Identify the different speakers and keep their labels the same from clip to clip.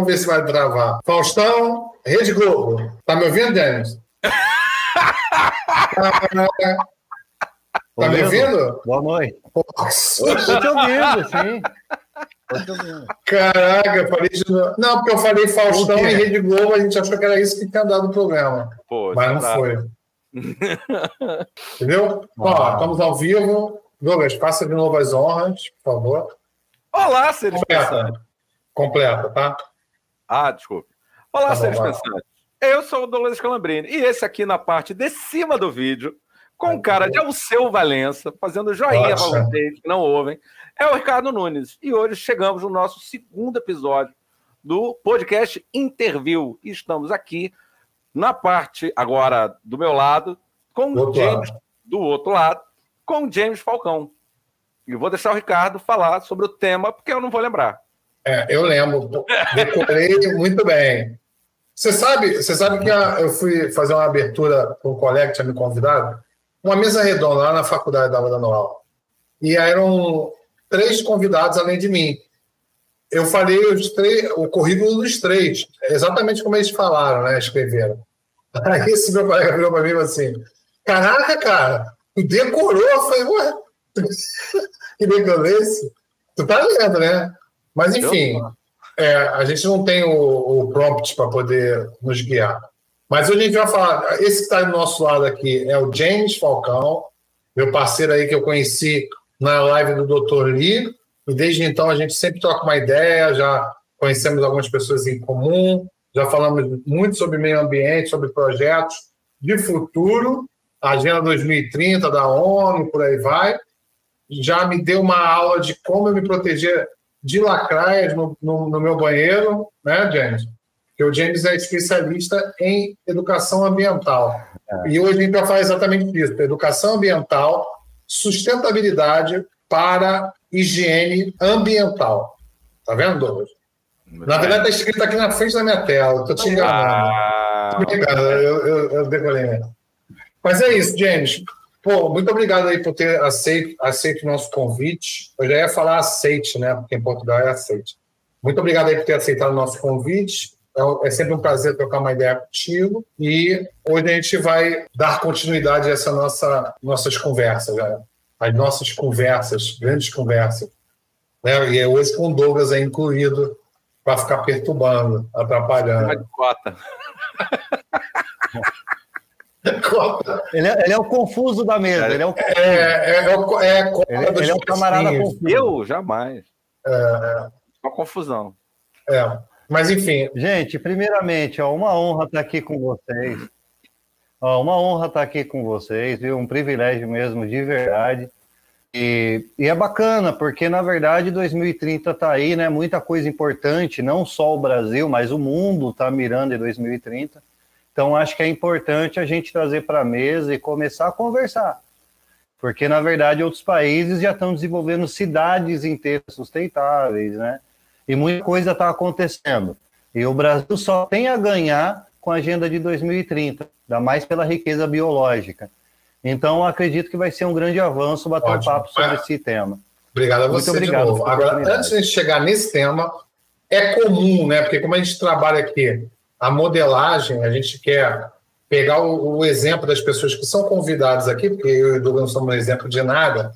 Speaker 1: vamos ver se vai travar. Faustão, Rede Globo. Tá me ouvindo, Denis? Tá me ouvindo?
Speaker 2: Boa noite.
Speaker 1: Nossa.
Speaker 2: Estou te ouvindo, sim. Tô te ouvindo.
Speaker 1: Caraca, eu falei de novo. Não, porque eu falei Faustão e Rede Globo, a gente achou que era isso que tinha dado o programa.
Speaker 3: Pô,
Speaker 1: Mas não
Speaker 3: tá.
Speaker 1: foi. Entendeu? Ó, estamos ao vivo. Douglas, faça de novo as honras, por favor.
Speaker 3: Olá, seres pensantes.
Speaker 1: Completa. Completa, tá?
Speaker 3: Ah, desculpe. Olá,
Speaker 1: Tá
Speaker 3: pensantes. Eu sou o Douglas Calambrini e esse aqui na parte de cima do vídeo, com
Speaker 1: Ai,
Speaker 3: cara de Alceu Valença, fazendo joinha para vocês que não ouvem, é o Ricardo Nunes. E hoje chegamos no nosso segundo episódio do podcast Interview. E estamos aqui na parte, agora do meu lado, com o James, do outro lado, com o James Falcão. E vou deixar o Ricardo falar sobre o tema, porque eu não vou lembrar.
Speaker 1: É, eu lembro. Decorei muito bem. Você sabe, você sabe que eu fui fazer uma abertura com um colega que tinha me convidado, uma mesa redonda lá na faculdade estava dando aula. E eram três convidados além de mim. Eu falei três, o currículo dos três, exatamente como eles falaram, né? Escreveram. Aí esse meu colega virou para mim assim: Caraca, cara, tu decorou? Eu falei, ué, que legal esse? Tu tá lendo, né? Mas enfim, é, a gente não tem o, o prompt para poder nos guiar. Mas hoje a gente vai falar. Esse que está do nosso lado aqui é o James Falcão, meu parceiro aí que eu conheci na live do Dr. Lee. E desde então a gente sempre troca uma ideia, já conhecemos algumas pessoas em comum, já falamos muito sobre meio ambiente, sobre projetos de futuro, a Agenda 2030 da ONU, por aí vai. Já me deu uma aula de como eu me proteger de lacraias no, no, no meu banheiro, né, James? Porque o James é especialista em educação ambiental. E hoje a gente vai falar exatamente disso: educação ambiental, sustentabilidade para higiene ambiental. Tá vendo, Douglas? Na verdade, está escrito aqui na frente da minha tela. Estou te enganando.
Speaker 3: Ah,
Speaker 1: Obrigado, eu, eu, eu decorei mesmo. Mas é isso, James. Pô, muito obrigado aí por ter aceito, aceito o nosso convite. Eu já ia falar aceite, né? Porque em Portugal é aceite. Muito obrigado aí por ter aceitado o nosso convite. É, é sempre um prazer trocar uma ideia contigo. E hoje a gente vai dar continuidade a essa nossa nossas conversas, né? As nossas conversas, grandes conversas. Né? E é hoje com o Douglas aí incluído para ficar perturbando,
Speaker 3: uma
Speaker 1: atrapalhando.
Speaker 3: de cota.
Speaker 2: Ele é, ele é o confuso da mesa. Ele é o,
Speaker 1: É, é, é, o- é a Copa
Speaker 2: ele,
Speaker 1: dos
Speaker 2: ele é o camarada confuso.
Speaker 3: Eu, jamais. Uma confusão.
Speaker 1: É. Mas, enfim,
Speaker 2: Gente, primeiramente, ó, uma honra estar aqui com vocês. Ó, uma honra estar aqui com vocês, viu? Um privilégio mesmo, de verdade. E, e é bacana, porque na verdade 2030 está aí, né? Muita coisa importante, não só o Brasil, mas o mundo está mirando em 2030. Então acho que é importante a gente trazer para a mesa e começar a conversar. Porque na verdade outros países já estão desenvolvendo cidades inteiras sustentáveis, né? E muita coisa está acontecendo. E o Brasil só tem a ganhar com a agenda de 2030, ainda mais pela riqueza biológica. Então, acredito que vai ser um grande avanço bater um
Speaker 1: Ótimo.
Speaker 2: papo sobre
Speaker 1: Ah,
Speaker 2: esse tema.
Speaker 1: obrigado a
Speaker 2: Muito
Speaker 1: você
Speaker 2: obrigado
Speaker 1: de novo. Agora, antes de a gente chegar nesse tema, é comum, né? Porque como a gente trabalha aqui a modelagem, a gente quer pegar o, o exemplo das pessoas que são convidadas aqui, porque eu e o Douglas não somos um exemplo de nada,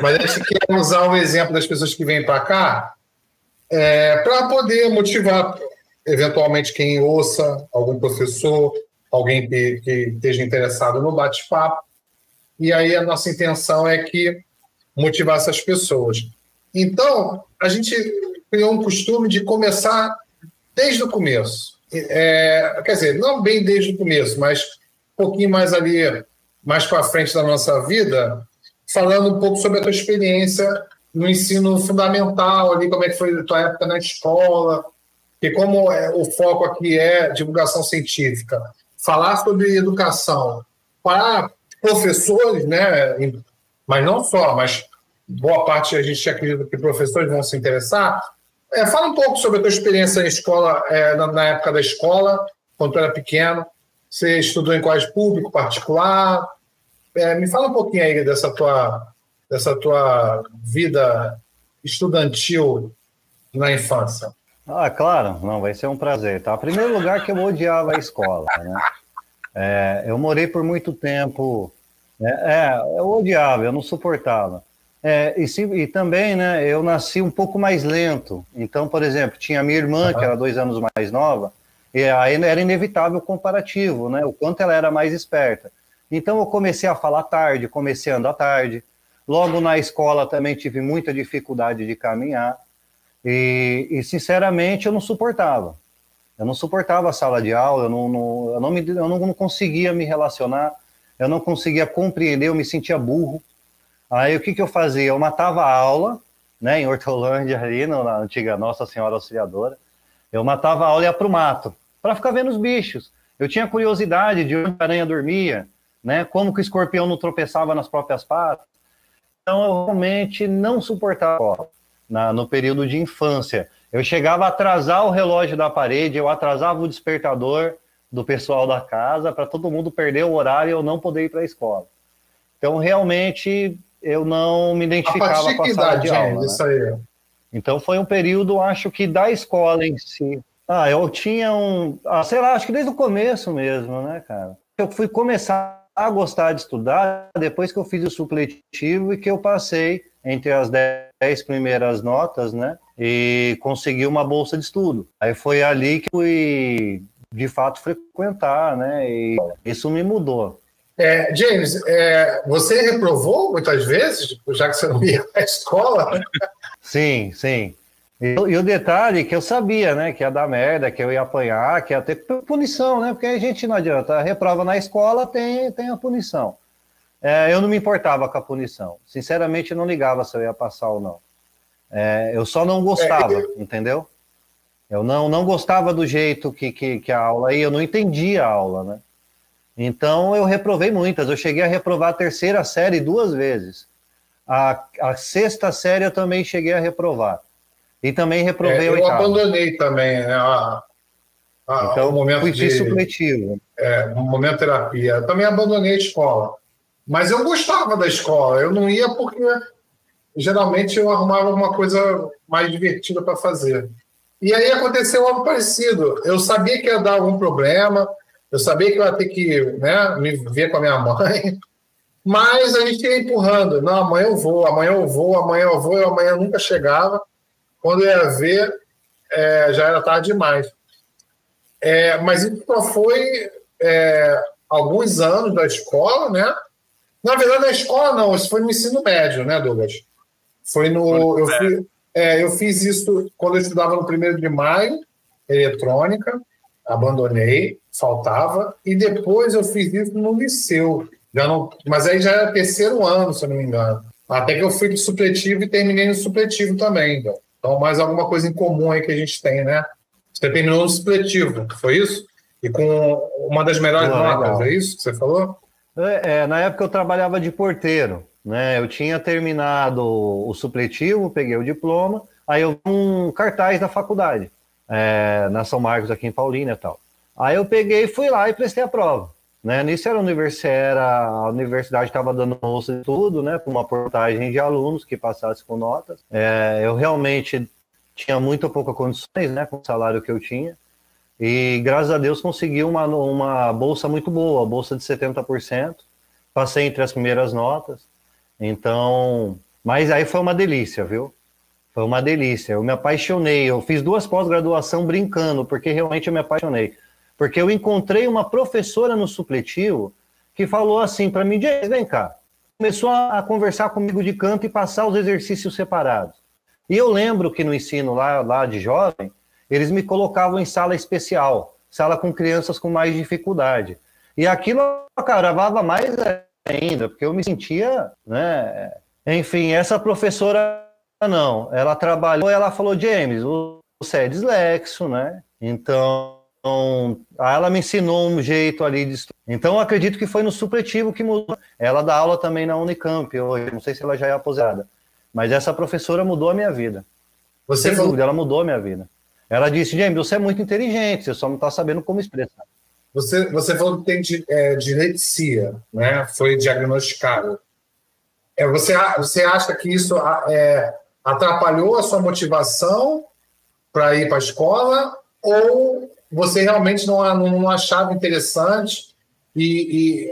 Speaker 1: mas a gente quer usar o exemplo das pessoas que vêm para cá para poder motivar, eventualmente, quem ouça, algum professor, alguém que, que esteja interessado no bate-papo. E aí a nossa intenção é que motivar essas pessoas. Então, a gente criou um costume de começar desde o começo. É, quer dizer, não bem desde o começo, mas um pouquinho mais ali, mais para frente da nossa vida, falando um pouco sobre a tua experiência no ensino fundamental, ali, como é que foi a tua época na escola, e como é, o foco aqui é divulgação científica. Falar sobre educação para professores, né, mas não só, mas boa parte a gente acredita que professores vão se interessar. É, fala um pouco sobre a tua experiência na escola, é, na, na, época da escola, quando tu era pequeno. Você estudou em colégio público, particular? É, me fala um pouquinho aí dessa tua, dessa tua vida estudantil na infância.
Speaker 2: Ah, claro, não, vai ser um prazer, tá? Primeiro lugar que eu odiava a escola, né? É, eu morei por muito tempo, é, é, eu odiava, eu não suportava. É, e, se, e, também, né, eu nasci um pouco mais lento. Então, por exemplo, tinha minha irmã, uhum. que era dois anos mais nova, e aí era inevitável o comparativo, né? O quanto ela era mais esperta. Então eu comecei a falar tarde, comecei a andar tarde. Logo na escola também tive muita dificuldade de caminhar. E, e sinceramente eu não suportava. Eu não suportava a sala de aula, eu não, não eu, não me, eu não, não conseguia me relacionar, eu não conseguia compreender, eu me sentia burro. Aí o que, que eu fazia? Eu matava a aula, né, em Hortolândia, ali, na antiga Nossa Senhora Auxiliadora. Eu matava a aula e ia para o mato para ficar vendo os bichos. Eu tinha curiosidade de onde a aranha dormia, né? Como que o escorpião não tropeçava nas próprias patas. Então eu realmente não suportava na, no período de infância. Eu chegava a atrasar o relógio da parede, eu atrasava o despertador do pessoal da casa para todo mundo perder o horário e eu não poder ir para a escola. Então realmente eu não me identificava com a sala de aula. Né? Isso aí. Então foi um período, acho que da escola em si. Ah, eu tinha um. Ah, sei lá, acho que desde o começo mesmo, né, cara? Eu fui começar a gostar de estudar depois que eu fiz o supletivo e que eu passei entre as dez primeiras notas, né? E consegui uma bolsa de estudo. Aí foi ali que fui, de fato, frequentar, né? E isso me mudou.
Speaker 1: É, James, é, você reprovou muitas vezes, já que você não ia à escola?
Speaker 2: Sim, sim. E, e, o detalhe é que eu sabia, né, que ia dar merda, que eu ia apanhar, que ia ter punição, né? Porque a gente não adianta. A reprova na escola tem, tem a punição. É, eu não me importava com a punição. Sinceramente, eu não ligava se eu ia passar ou não. É, eu só não gostava, é, entendeu? Eu não, não gostava do jeito que, que, que a aula ia, eu não entendia a aula, né? Então eu reprovei muitas. Eu cheguei a reprovar a terceira série duas vezes. A, a sexta série eu também cheguei a reprovar. E também reprovei é,
Speaker 1: Eu abandonei também né, a,
Speaker 2: a, então, o momento fui de, supletivo.
Speaker 1: É, um momento terapia. Eu também abandonei a escola. Mas eu gostava da escola. Eu não ia porque geralmente eu arrumava uma coisa mais divertida para fazer. E aí aconteceu algo parecido. Eu sabia que ia dar algum problema, eu sabia que eu ia ter que né, me ver com a minha mãe, mas a gente ia empurrando. Não, amanhã eu vou, amanhã eu vou, amanhã eu vou, e amanhã nunca chegava. Quando eu ia ver, é, já era tarde demais. É, mas isso só foi é, alguns anos da escola, né? Na verdade, na escola não, isso foi no ensino médio, né, Douglas? Foi no. Eu, fui, é, eu fiz isso quando eu estudava no primeiro de maio, eletrônica, abandonei, faltava, e depois eu fiz isso no liceu. Já não, mas aí já era terceiro ano, se eu não me engano. Até que eu fui do supletivo e terminei no supletivo também. Então. Então, mais alguma coisa em comum aí que a gente tem, né? Você terminou no supletivo, foi isso? E com uma das melhores ah, notas, é isso que você falou?
Speaker 2: É, é, na época eu trabalhava de porteiro, né? Eu tinha terminado o supletivo, peguei o diploma, aí eu um cartaz da faculdade, é, na São Marcos, aqui em Paulínia e tal. Aí eu peguei, fui lá e prestei a prova. Né? Nisso era a universidade, a universidade estava dando bolsa de tudo, né? Com uma portagem de alunos que passasse com notas. É, eu realmente tinha muito pouca condições, né? Com o salário que eu tinha. E graças a Deus consegui uma, uma bolsa muito boa, bolsa de 70%. Passei entre as primeiras notas. Então, mas aí foi uma delícia, viu? Foi uma delícia. Eu me apaixonei. Eu fiz duas pós-graduação brincando, porque realmente eu me apaixonei. Porque eu encontrei uma professora no supletivo que falou assim para mim: vem cá. Começou a, conversar comigo de canto e passar os exercícios separados. E eu lembro que no ensino lá, lá de jovem, eles me colocavam em sala especial, sala com crianças com mais dificuldade. E aquilo, gravava mais ainda, porque eu me sentia, né? Enfim, essa professora não, ela trabalhou, ela falou, James, você é dislexo, né? Então, então, ela me ensinou um jeito ali de estudar. Então, acredito que foi no supletivo que mudou. Ela dá aula também na Unicamp hoje. Não sei se ela já é aposentada. Mas essa professora mudou a minha vida. Você Sem falou... dúvida, ela mudou a minha vida. Ela disse, James, você é muito inteligente, você só não está sabendo como expressar.
Speaker 1: Você, você falou que tem é, dislexia, né? Foi diagnosticado. É, você, você acha que isso é, atrapalhou a sua motivação para ir para a escola ou você realmente não, não achava interessante e, e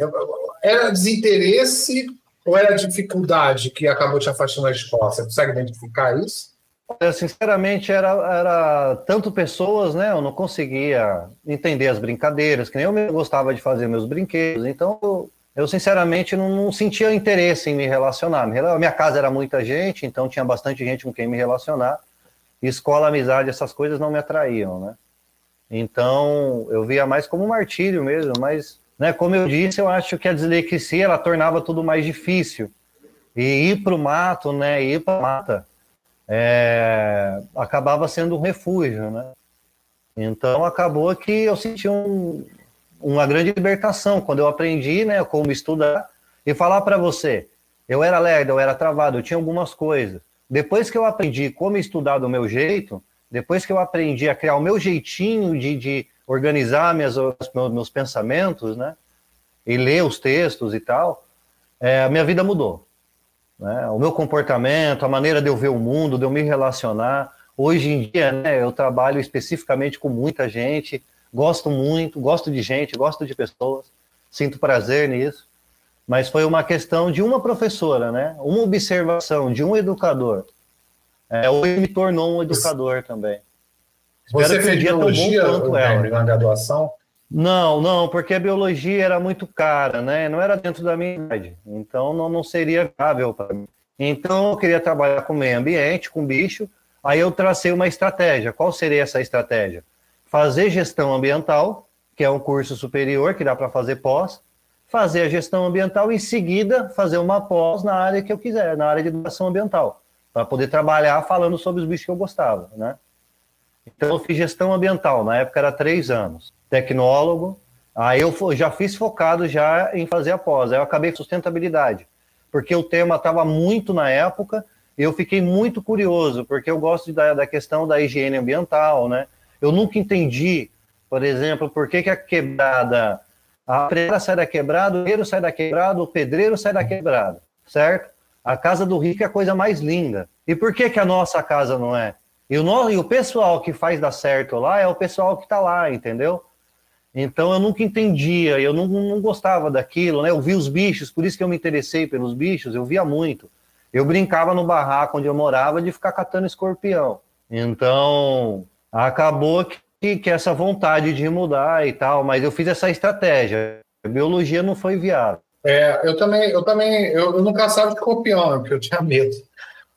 Speaker 1: era desinteresse ou era dificuldade que acabou te afastando da escola? Você consegue identificar isso?
Speaker 2: Sinceramente, era, era tanto pessoas, né? Eu não conseguia entender as brincadeiras, que nem eu gostava de fazer meus brinquedos, então eu, eu sinceramente não, não, sentia interesse em me relacionar. Minha casa era muita gente, então tinha bastante gente com quem me relacionar. Escola, amizade, essas coisas não me atraíam, né? Então eu via mais como um martírio mesmo, mas, né? Como eu disse, eu acho que a dislexia ela tornava tudo mais difícil. E ir para o mato, né? Ir para mata é, acabava sendo um refúgio, né? Então acabou que eu senti um, uma grande libertação quando eu aprendi, né, como estudar e falar para você. Eu era lerdo, eu era travado, eu tinha algumas coisas. Depois que eu aprendi como estudar do meu jeito, depois que eu aprendi a criar o meu jeitinho de, de organizar minhas, meus, pensamentos, né, e ler os textos e tal, é, a minha vida mudou. Né? O meu comportamento, a maneira de eu ver o mundo, de eu me relacionar. Hoje em dia, né, eu trabalho especificamente com muita gente, gosto muito, gosto de gente, gosto de pessoas, sinto prazer nisso. Mas foi uma questão de uma professora, né? Uma observação de um educador. É, hoje me tornou um educador também.
Speaker 1: Espero Você fez biologia um na graduação?
Speaker 2: Não, não, porque a biologia era muito cara, né? Não era dentro da minha idade. Então não, não seria viável para mim. Então eu queria trabalhar com meio ambiente, com bicho. Aí eu tracei uma estratégia. Qual seria essa estratégia? Fazer gestão ambiental, que é um curso superior que dá para fazer pós, fazer a gestão ambiental e em seguida fazer uma pós na área que eu quiser, na área de educação ambiental, para poder trabalhar falando sobre os bichos que eu gostava, né? Então eu fiz gestão ambiental, na época era três anos tecnólogo. Aí eu já fiz focado já em fazer a pós. Aí eu acabei com sustentabilidade, porque o tema estava muito na época. E eu fiquei muito curioso, porque eu gosto da, da questão da higiene ambiental, né? Eu nunca entendi, por exemplo, por que, que a quebrada, a pedreira sai da quebrada, o pedreiro sai da quebrada, o pedreiro sai da quebrada, certo? A casa do rico é a coisa mais linda. E por que, que a nossa casa não é? E o, e o pessoal que faz dar certo lá é o pessoal que está lá, entendeu? Então eu nunca entendia, eu não, não gostava daquilo, né? Eu vi os bichos, por isso que eu me interessei pelos bichos, eu via muito. Eu brincava no barraco onde eu morava de ficar catando escorpião. Então acabou que, que essa vontade de mudar e tal, mas eu fiz essa estratégia. A biologia não foi viável.
Speaker 1: É, eu também, eu também, eu, eu não caçava escorpião, porque eu tinha medo.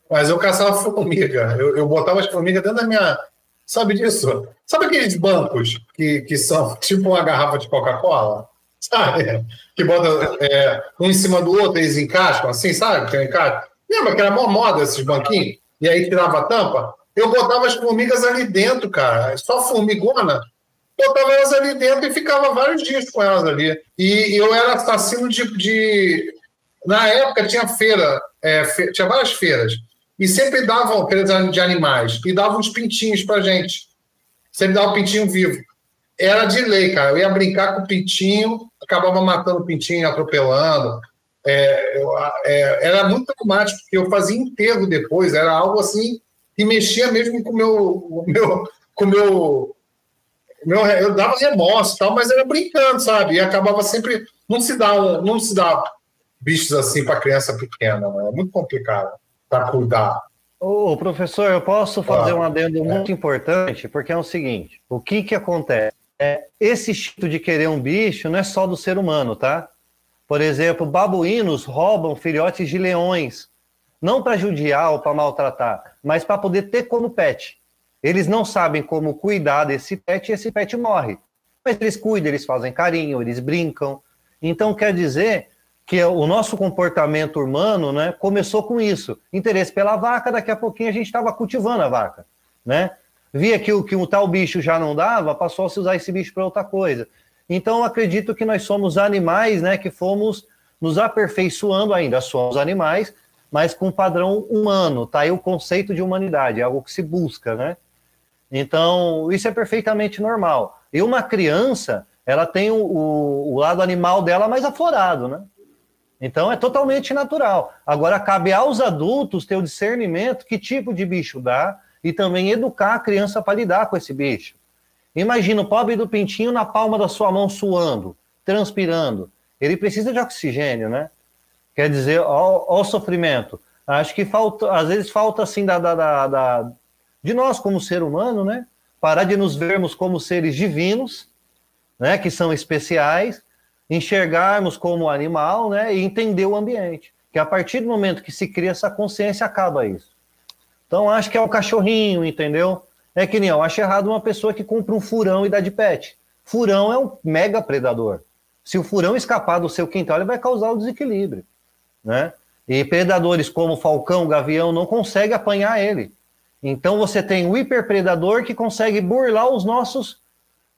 Speaker 1: Mas eu caçava formiga. Eu, eu botava as formigas dentro da minha, Sabe disso? Sabe aqueles bancos que, que são tipo uma garrafa de Coca-Cola? Sabe? Que bota é, um em cima do outro, eles encaixam, assim, sabe? Que encaixa. Lembra que era mó moda esses banquinhos? E aí tirava a tampa? Eu botava as formigas ali dentro, cara. Só formigona. Botava elas ali dentro e ficava vários dias com elas ali. E eu era assassino de. de... Na época tinha feira, é, fe... tinha várias feiras. E sempre davam feiras de animais e davam uns pintinhos pra gente. Sempre dava um pintinho vivo. Era de lei, cara. Eu ia brincar com o pintinho, acabava matando o pintinho, atropelando. É, eu, é, era muito traumático, porque eu fazia enterro depois, era algo assim que mexia mesmo com meu, o meu, com meu, meu, eu dava remorso, tal, mas era brincando, sabe? E acabava sempre não se dá não se dá bichos assim para criança pequena, né? é muito complicado para cuidar.
Speaker 2: Ô, professor, eu posso fazer um adendo é. muito importante, porque é o seguinte: o que, que acontece? É, esse instinto de querer um bicho não é só do ser humano, tá? Por exemplo, babuínos roubam filhotes de leões, não para judiar ou para maltratar, mas para poder ter como pet. Eles não sabem como cuidar desse pet e esse pet morre. Mas eles cuidam, eles fazem carinho, eles brincam. Então, quer dizer que o nosso comportamento humano né, começou com isso. Interesse pela vaca, daqui a pouquinho a gente estava cultivando a vaca. Né? Via que o, que o tal bicho já não dava, passou a se usar esse bicho para outra coisa. Então, acredito que nós somos animais né, que fomos nos aperfeiçoando ainda. Somos animais, mas com padrão humano. Tá aí o conceito de humanidade, é algo que se busca. Né? Então, isso é perfeitamente normal. E uma criança, ela tem o, o, lado animal dela mais aflorado, né? Então é totalmente natural. Agora cabe aos adultos ter o discernimento que tipo de bicho dá e também educar a criança para lidar com esse bicho. Imagina o pobre do pintinho na palma da sua mão suando, transpirando. Ele precisa de oxigênio, né? Quer dizer, ó, ó o sofrimento. Acho que falta, às vezes falta assim da, da, da, de nós como ser humano, né? Parar de nos vermos como seres divinos, né? Que são especiais, enxergarmos como animal, né? E entender o ambiente. Que a partir do momento que se cria essa consciência, acaba isso. Então acho que é o cachorrinho, entendeu? É que nem eu acho errado uma pessoa que compra um furão e dá de pet. Furão é um mega predador. Se o furão escapar do seu quintal, ele vai causar o desequilíbrio, né? E predadores como falcão, gavião não conseguem apanhar ele. Então você tem o hiperpredador que consegue burlar os nossos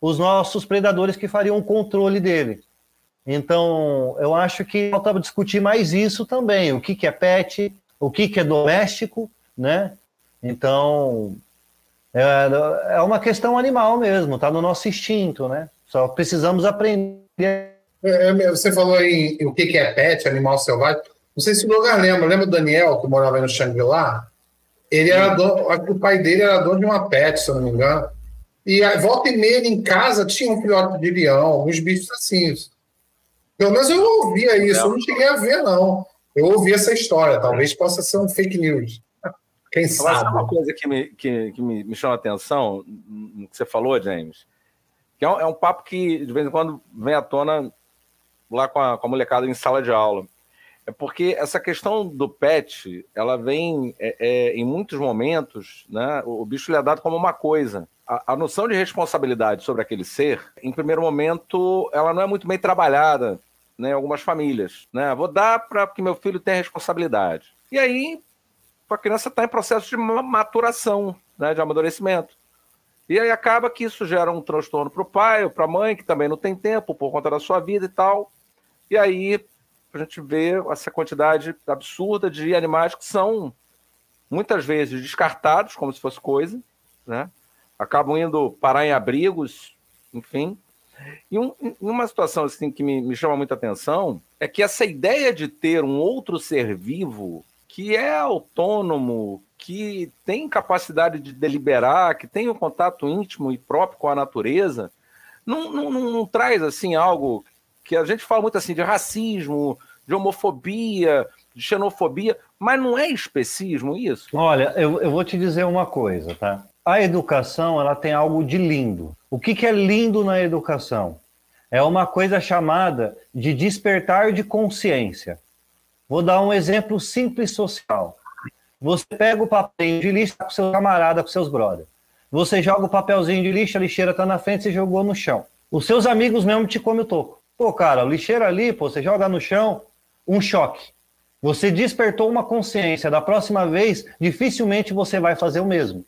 Speaker 2: os nossos predadores que fariam o controle dele. Então, eu acho que faltava discutir mais isso também, o que, que é pet, o que, que é doméstico, né? Então, é, é uma questão animal mesmo, está no nosso instinto, né? Só precisamos aprender. É,
Speaker 1: é você falou em, o que, é pet, animal selvagem. Não sei se o lugar lembra. Lembra o Daniel, que morava aí no Shangri-La? Ele era dono, o pai dele era dono de uma pet, se eu não me engano. E a volta e meia em casa tinha um filhote de leão, alguns bichos assim. Pelo menos eu ouvia isso, eu não cheguei a ver, não. Eu ouvi essa história, talvez possa ser um fake news. Quem Mas sabe?
Speaker 3: uma coisa que me, que, que me, me chama a atenção no que você falou, James, que é um, é um, papo que de vez em quando vem à tona lá com a, com a molecada em sala de aula. É porque essa questão do pet, ela vem é, é, em muitos momentos, né? O, o bicho lhe é dado como uma coisa. A, a, noção de responsabilidade sobre aquele ser, em primeiro momento, ela não é muito bem trabalhada né, em algumas famílias. Né? Vou dar para que meu filho tenha responsabilidade. E aí, a criança está em processo de maturação, né, de amadurecimento. E aí acaba que isso gera um transtorno para o pai ou para a mãe, que também não tem tempo por conta da sua vida e tal. E aí a gente vê essa quantidade absurda de animais que são muitas vezes descartados como se fosse coisa, né? Acabam indo parar em abrigos, enfim. E um, uma situação assim que me, me chama muita atenção é que essa ideia de ter um outro ser vivo que é autônomo, que tem capacidade de deliberar, que tem um contato íntimo e próprio com a natureza, não, não, não, não traz assim algo que a gente fala muito assim de racismo, de homofobia, de xenofobia, mas não é especismo isso?
Speaker 2: Olha, eu, eu vou te dizer uma coisa, tá? A educação ela tem algo de lindo. O que, que é lindo na educação? É uma coisa chamada de despertar de consciência. Vou dar um exemplo simples social. Você pega o papel de lixo com seu camarada, com seus brothers. Você joga o papelzinho de lixo, a lixeira tá na frente, você jogou no chão. Os seus amigos mesmo te comem o toco. Pô, cara, lixeira ali, pô, você joga no chão, um choque. Você despertou uma consciência. Da próxima vez, dificilmente você vai fazer o mesmo.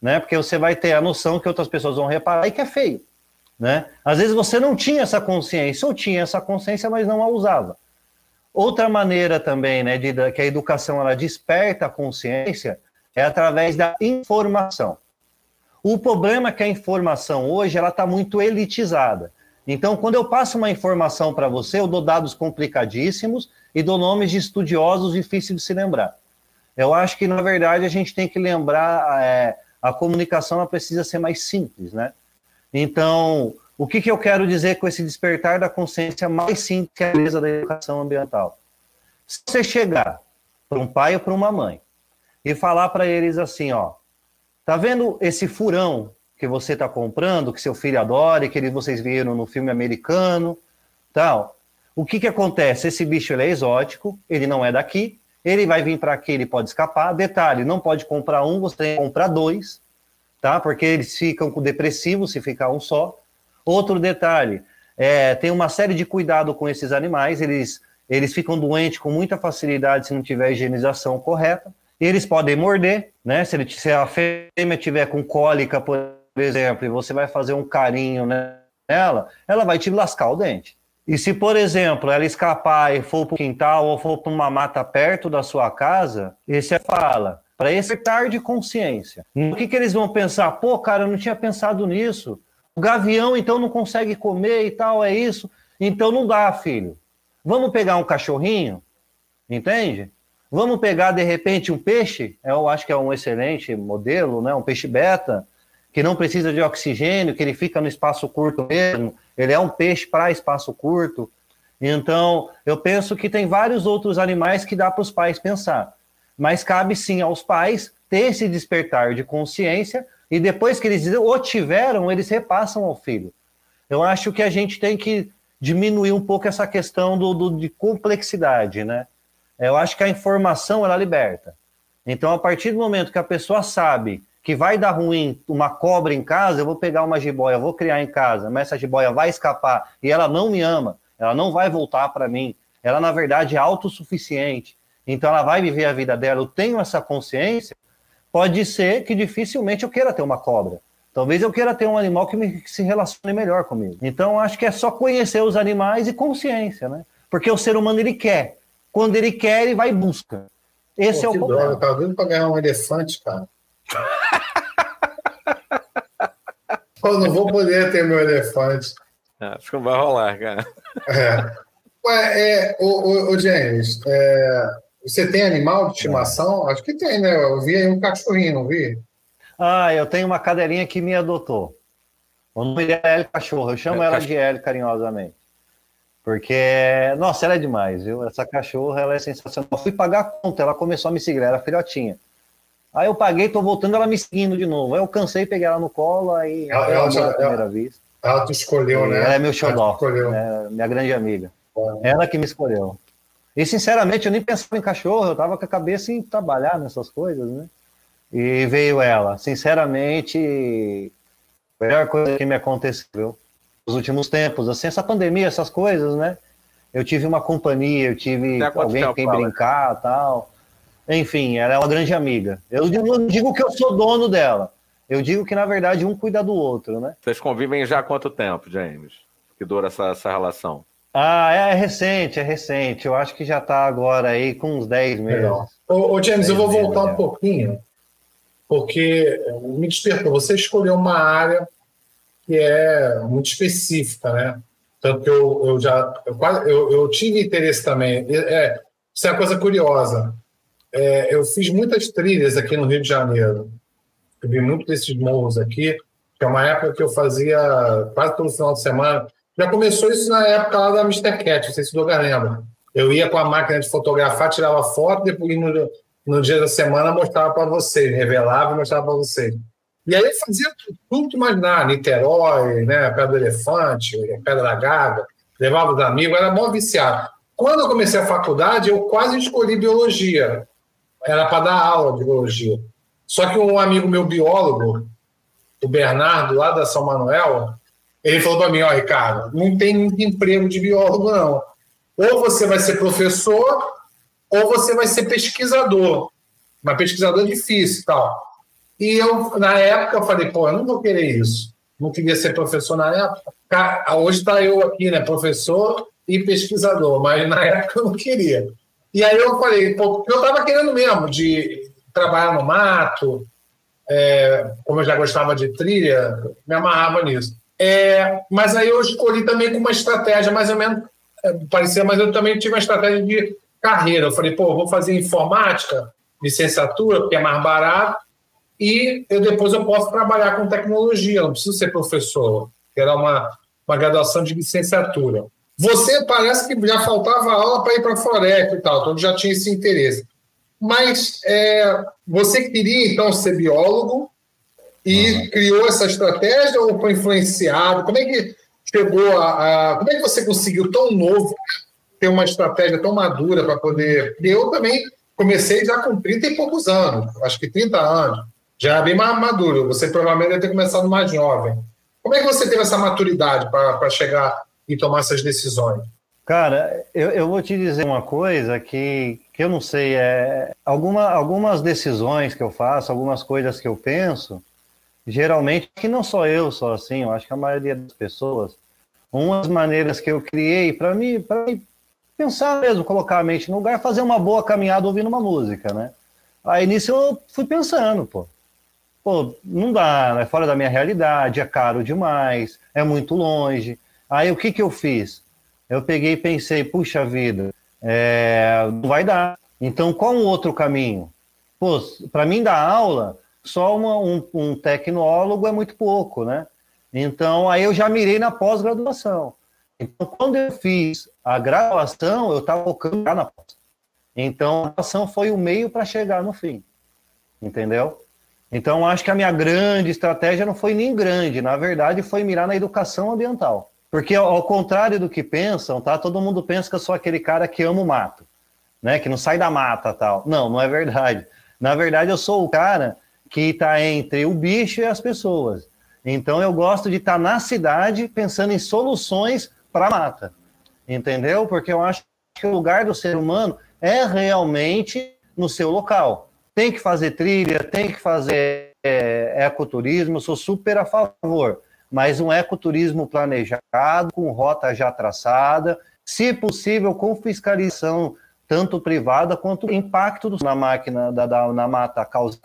Speaker 2: Né? Porque você vai ter a noção que outras pessoas vão reparar e que é feio. Né? Às vezes você não tinha essa consciência, ou tinha essa consciência, mas não a usava. Outra maneira também, né, de, que a educação ela desperta a consciência é através da informação. O problema é que a informação hoje ela está muito elitizada. Então, quando eu passo uma informação para você, eu dou dados complicadíssimos e dou nomes de estudiosos difíceis de se lembrar. Eu acho que, na verdade, a gente tem que lembrar, é, a comunicação ela precisa ser mais simples, né? Então, o que, que eu quero dizer com esse despertar da consciência mais simples que é a mesa da educação ambiental? Se você chegar para um pai ou para uma mãe e falar para eles assim, ó, tá vendo esse furão que você está comprando, que seu filho adora, que vocês viram no filme americano, tal. O que que acontece? Esse bicho é exótico, ele não é daqui, ele vai vir para aqui, ele pode escapar. Detalhe, não pode comprar um, você tem que comprar dois, tá? Porque eles ficam com depressivo se ficar um só. Outro detalhe, é, tem uma série de cuidado com esses animais, eles, eles ficam doentes com muita facilidade se não tiver a higienização correta. Eles podem morder, né? Se, ele, se a fêmea tiver com cólica, por exemplo, e você vai fazer um carinho nela, ela vai te lascar o dente. E se, por exemplo, ela escapar e for para o quintal ou for para uma mata perto da sua casa, esse é fala, para esse de consciência. O que, que eles vão pensar? Pô, cara, eu não tinha pensado nisso. O gavião, então, não consegue comer e tal, é isso. Então não dá, filho. Vamos pegar um cachorrinho, entende? Vamos pegar, de repente, um peixe, eu acho que é um excelente modelo, né? um peixe beta, que não precisa de oxigênio, que ele fica no espaço curto mesmo, ele é um peixe para espaço curto. Então, eu penso que tem vários outros animais que dá para os pais pensar. Mas cabe sim aos pais ter esse despertar de consciência e depois que eles o tiveram, eles repassam ao filho. Eu acho que a gente tem que diminuir um pouco essa questão do, do de complexidade, né? Eu acho que a informação ela liberta. Então, a partir do momento que a pessoa sabe que vai dar ruim uma cobra em casa, eu vou pegar uma jiboia, vou criar em casa, mas essa jiboia vai escapar e ela não me ama, ela não vai voltar para mim, ela na verdade é autossuficiente, então ela vai viver a vida dela. Eu tenho essa consciência, pode ser que dificilmente eu queira ter uma cobra. Talvez eu queira ter um animal que, me, que se relacione melhor comigo. Então, acho que é só conhecer os animais e consciência, né? Porque o ser humano, ele quer. Quando ele quer, ele vai e busca. Esse Pô, é o problema. Droga,
Speaker 1: eu tava vindo para ganhar um elefante, cara. eu não vou poder ter meu elefante.
Speaker 3: É, acho que não vai rolar, cara.
Speaker 1: É. Ué, é, o, o, o James, é, você tem animal de estimação? Acho que tem, né? Eu vi aí um cachorrinho, não vi?
Speaker 2: Ah, eu tenho uma cadelinha que me adotou. O nome dela é L Cachorro. Eu chamo é, ela de L carinhosamente. Porque, nossa, ela é demais, viu? Essa cachorra, ela é sensacional. Eu fui pagar a conta, ela começou a me seguir, era filhotinha. Aí eu paguei, tô voltando, ela me seguindo de novo. Aí eu cansei, peguei ela no colo, aí
Speaker 1: ela, ela, ela, primeira vista. Ela te escolheu, né?
Speaker 2: Ela é meu xodó, é minha grande amiga. Ela que me escolheu. E, sinceramente, eu nem pensava em cachorro, eu tava com a cabeça em trabalhar nessas coisas, né? E veio ela. Sinceramente, a melhor coisa que me aconteceu nos últimos tempos. Assim, essa pandemia, essas coisas, né? Eu tive uma companhia, eu tive alguém com quem brincar tal. Enfim, ela é uma grande amiga. Eu não digo que eu sou dono dela. Eu digo que, na verdade, um cuida do outro, né?
Speaker 3: Vocês convivem já há quanto tempo, James? Que dura essa, essa relação?
Speaker 2: Ah, é, é recente, é recente. Eu acho que já está agora aí com uns 10 meses.
Speaker 1: Ô, ô James, eu vou voltar um pouquinho porque me despertou. Você escolheu uma área que é muito específica, né? Tanto que eu, eu já eu, eu, eu tive interesse também. É, isso é uma coisa curiosa. É, eu fiz muitas trilhas aqui no Rio de Janeiro. Eu vi muito desses morros aqui, que é uma época que eu fazia quase todo final de semana. Já começou isso na época lá da Mr. Cat, não sei se o Doga lembra. Eu ia com a máquina de fotografar, tirava foto, depois no, no dia da semana mostrava para vocês, revelava e mostrava para vocês. E aí eu fazia tudo que imaginar, Niterói, né, Pedra do Elefante, Pedra da Gaga, levava os amigos, era mó viciado. Quando eu comecei a faculdade, eu quase escolhi biologia. Era para dar aula de biologia. Só que um amigo meu biólogo, o Bernardo, lá da São Manuel, ele falou para mim, ó, Ricardo, não tem muito emprego de biólogo, não. Ou você vai ser professor, ou você vai ser pesquisador. Mas pesquisador é difícil tal. E eu, na época, eu falei, pô, eu não vou querer isso. Não queria ser professor na época. Hoje está eu aqui, né? Professor e pesquisador, mas na época eu não queria. E aí eu falei, pô, eu estava querendo mesmo de trabalhar no mato, é, como eu já gostava de trilha, me amarrava nisso. É, mas aí eu escolhi também com uma estratégia mais ou menos é, parecia, mas eu também tive uma estratégia de carreira. Eu falei, pô, vou fazer informática, licenciatura, porque é mais barato, e eu, depois eu posso trabalhar com tecnologia, não preciso ser professor, que era uma, uma graduação de licenciatura. Você parece que já faltava aula para ir para a floresta e tal, então já tinha esse interesse. Mas é, você queria, então, ser biólogo e uhum. criou essa estratégia ou foi influenciado? Como é que chegou a, a, Como é que você conseguiu tão novo ter uma estratégia tão madura para poder. Eu também comecei já com 30 e poucos anos, acho que 30 anos, já era bem mais maduro. Você provavelmente deve ter começado mais jovem. Como é que você teve essa maturidade para chegar e tomar essas decisões?
Speaker 2: Cara, eu, eu, vou te dizer uma coisa que, que eu não sei, é alguma, algumas decisões que eu faço, algumas coisas que eu penso, geralmente, que não só eu sou assim, eu acho que a maioria das pessoas, umas maneiras que eu criei para mim, para pensar mesmo, colocar a mente no lugar, fazer uma boa caminhada ouvindo uma música, né? Aí nisso eu fui pensando, pô. Pô, não dá, é fora da minha realidade, é caro demais, é muito longe. Aí o que que eu fiz? Eu peguei e pensei, puxa vida, é, não vai dar. Então, qual um outro caminho? Pô, para mim dar aula, só uma, um, um tecnólogo é muito pouco, né? Então, aí eu já mirei na pós-graduação. Então, quando eu fiz a graduação, eu estava focando na pós. Então, a graduação foi o meio para chegar no fim. Entendeu? Então, acho que a minha grande estratégia não foi nem grande, na verdade, foi mirar na educação ambiental. Porque, ao contrário do que pensam, tá? Todo mundo pensa que eu sou aquele cara que ama o mato, né? Que não sai da mata tal. Não, não é verdade. Na verdade, eu sou o cara que está entre o bicho e as pessoas. Então, eu gosto de estar tá na cidade pensando em soluções para a mata. Entendeu? Porque eu acho que o lugar do ser humano é realmente no seu local. Tem que fazer trilha, tem que fazer é, ecoturismo, sou super a favor mas um ecoturismo planejado, com rota já traçada, se possível, com fiscalização tanto privada quanto impacto na máquina, da, da, na mata causa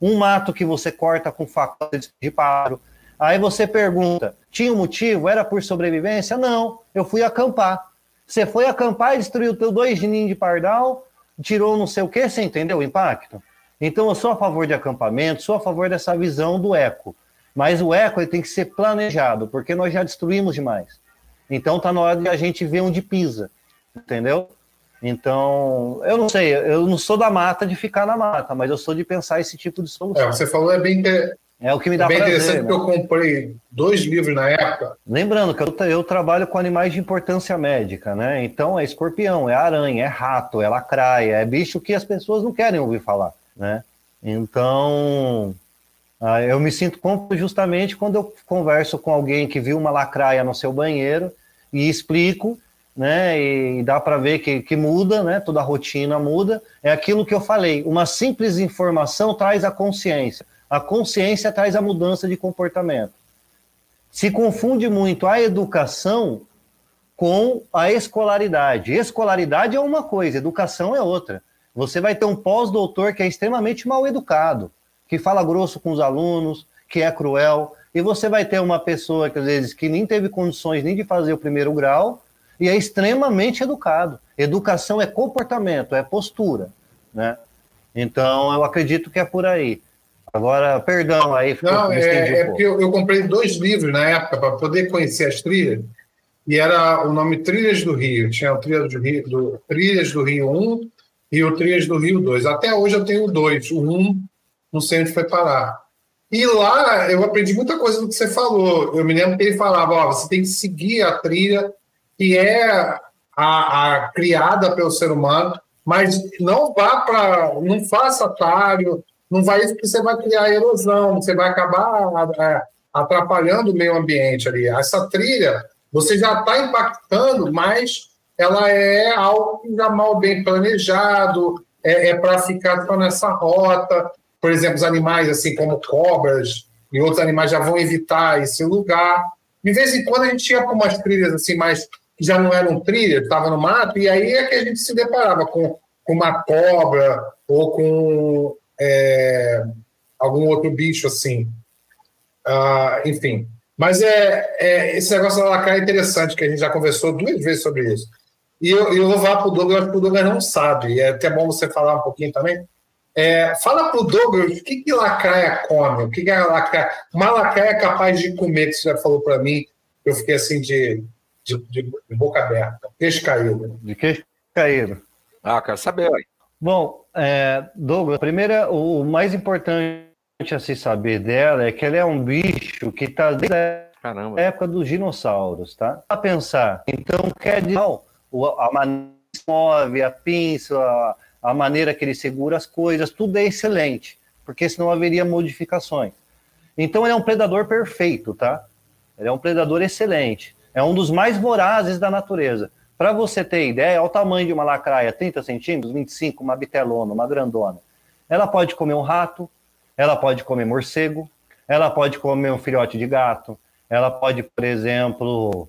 Speaker 2: um mato que você corta com faca de paro. Aí você pergunta, tinha um motivo? Era por sobrevivência? Não, eu fui acampar. Você foi acampar e destruiu teu dois ninhos de pardal, tirou não sei o que, você entendeu o impacto? Então eu sou a favor de acampamento, sou a favor dessa visão do eco. Mas o eco tem que ser planejado, porque nós já destruímos demais. Então está na hora de a gente ver onde pisa, entendeu? Então, eu não sei, eu não sou da mata de ficar na mata, mas eu sou de pensar esse tipo de solução.
Speaker 1: É, você falou é bem
Speaker 2: é o que me dá
Speaker 1: é bem
Speaker 2: prazer,
Speaker 1: interessante né? que eu comprei dois livros na época.
Speaker 2: Lembrando que eu, eu, trabalho com animais de importância médica, né? Então é escorpião, é aranha, é rato, é lacraia, é bicho que as pessoas não querem ouvir falar, né? Então, ah, eu me sinto cômodo justamente quando eu converso com alguém que viu uma lacraia no seu banheiro e explico, né? E dá para ver que, que muda, né? Toda a rotina muda. É aquilo que eu falei. Uma simples informação traz a consciência. A consciência traz a mudança de comportamento. Se confunde muito a educação com a escolaridade. Escolaridade é uma coisa, educação é outra. Você vai ter um pós-doutor que é extremamente mal educado que fala grosso com os alunos, que é cruel, e você vai ter uma pessoa que às vezes que nem teve condições nem de fazer o primeiro grau e é extremamente educado. Educação é comportamento, é postura, né? Então eu acredito que é por aí. Agora, perdão aí.
Speaker 1: Não, é, é porque eu, eu, comprei dois livros na época para poder conhecer as trilhas e era o nome Trilhas do Rio. Tinha o Trilhas do Rio, do, Trilhas do Rio 1 e o Trilhas do Rio 2. Até hoje eu tenho dois. O 1 não sei onde foi parar. E lá eu aprendi muita coisa do que você falou. Eu me lembro que ele falava: você tem que seguir a trilha que é a, a criada pelo ser humano, mas não vá para, não faça atalho, não vai isso porque você vai criar erosão, você vai acabar atrapalhando o meio ambiente ali. Essa trilha você já está impactando, mas ela é algo já mal bem planejado, é, é para ficar só nessa rota por exemplo, os animais assim como cobras e outros animais já vão evitar esse lugar. De vez em quando a gente ia para umas trilhas assim que já não eram trilhas, estava no mato, e aí é que a gente se deparava com, com uma cobra ou com é, algum outro bicho assim. Uh, enfim. Mas é, é, esse negócio da lacraia é interessante, que a gente já conversou duas vezes sobre isso. E eu, eu vou falar para o Douglas, que o Douglas não sabe, é até bom você falar um pouquinho também, é, fala pro Douglas o que, que lacraia come, o que, que é lacraia. Uma lacraia é capaz de comer, que você já falou para mim, eu fiquei assim de, de, de, boca aberta. Queixo caído.
Speaker 2: De queixo caído.
Speaker 3: Ah, quero saber. Aí.
Speaker 2: Bom, é, Douglas, primeiro, o mais importante a se saber dela é que ela é um bicho que está desde a época dos dinossauros, tá? A pensar, então quer dizer, a maneira move, a pinça, a a maneira que ele segura as coisas, tudo é excelente, porque senão haveria modificações. Então ele é um predador perfeito, tá? Ele é um predador excelente. É um dos mais vorazes da natureza. Para você ter ideia, é o tamanho de uma lacraia, 30 centímetros, 25, uma bitelona, uma grandona. Ela pode comer um rato, ela pode comer morcego, ela pode comer um filhote de gato, ela pode, por exemplo,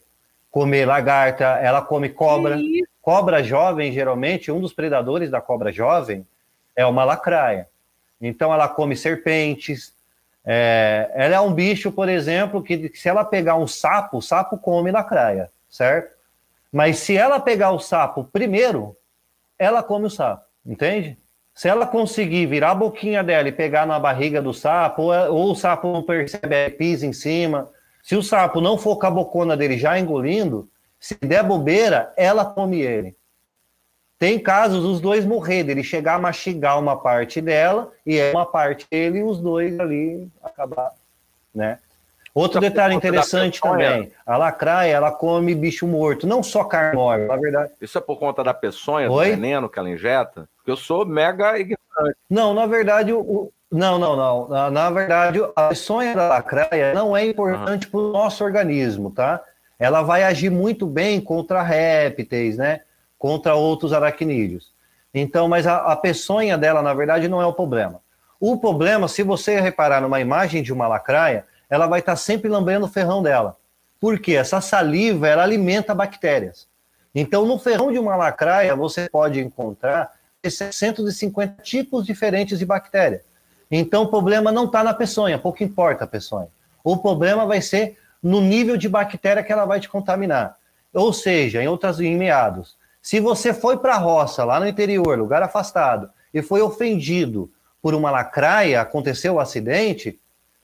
Speaker 2: comer lagarta, ela come cobra. Cobra jovem, geralmente, um dos predadores da cobra jovem é uma lacraia. Então, ela come serpentes. É, ela é um bicho, por exemplo, que se ela pegar um sapo, o sapo come lacraia, certo? Mas se ela pegar o sapo primeiro, ela come o sapo. Entende? Se ela conseguir virar a boquinha dela e pegar na barriga do sapo, ou, ou o sapo não percebe, pisa em cima. Se o sapo não for com a bocona dele já engolindo, se der bobeira, ela come ele. Tem casos dos dois morrer, ele chegar a mastigar uma parte dela e é uma parte dele e os dois ali acabar, né? Outro detalhe interessante também, a lacraia, ela come bicho morto, não só carne na verdade.
Speaker 3: Isso é por conta da peçonha, Oi? do veneno que ela injeta? Porque eu sou mega ignorante.
Speaker 2: Não, na verdade, o, não, não, não. Na, na, verdade, a peçonha da lacraia não é importante uhum. para o nosso organismo, tá? Ela vai agir muito bem contra répteis, né? Contra outros aracnídeos. Então, mas a, a peçonha dela, na verdade, não é o problema. O problema, se você reparar numa imagem de uma lacraia, ela vai estar sempre lambendo o ferrão dela. Porque essa saliva, ela alimenta bactérias. Então, no ferrão de uma lacraia, você pode encontrar 650 tipos diferentes de bactéria. Então, o problema não está na peçonha, pouco importa a peçonha. O problema vai ser no nível de bactéria que ela vai te contaminar. Ou seja, em outras em meados, se você foi para a roça, lá no interior, lugar afastado, e foi ofendido por uma lacraia, aconteceu o um acidente,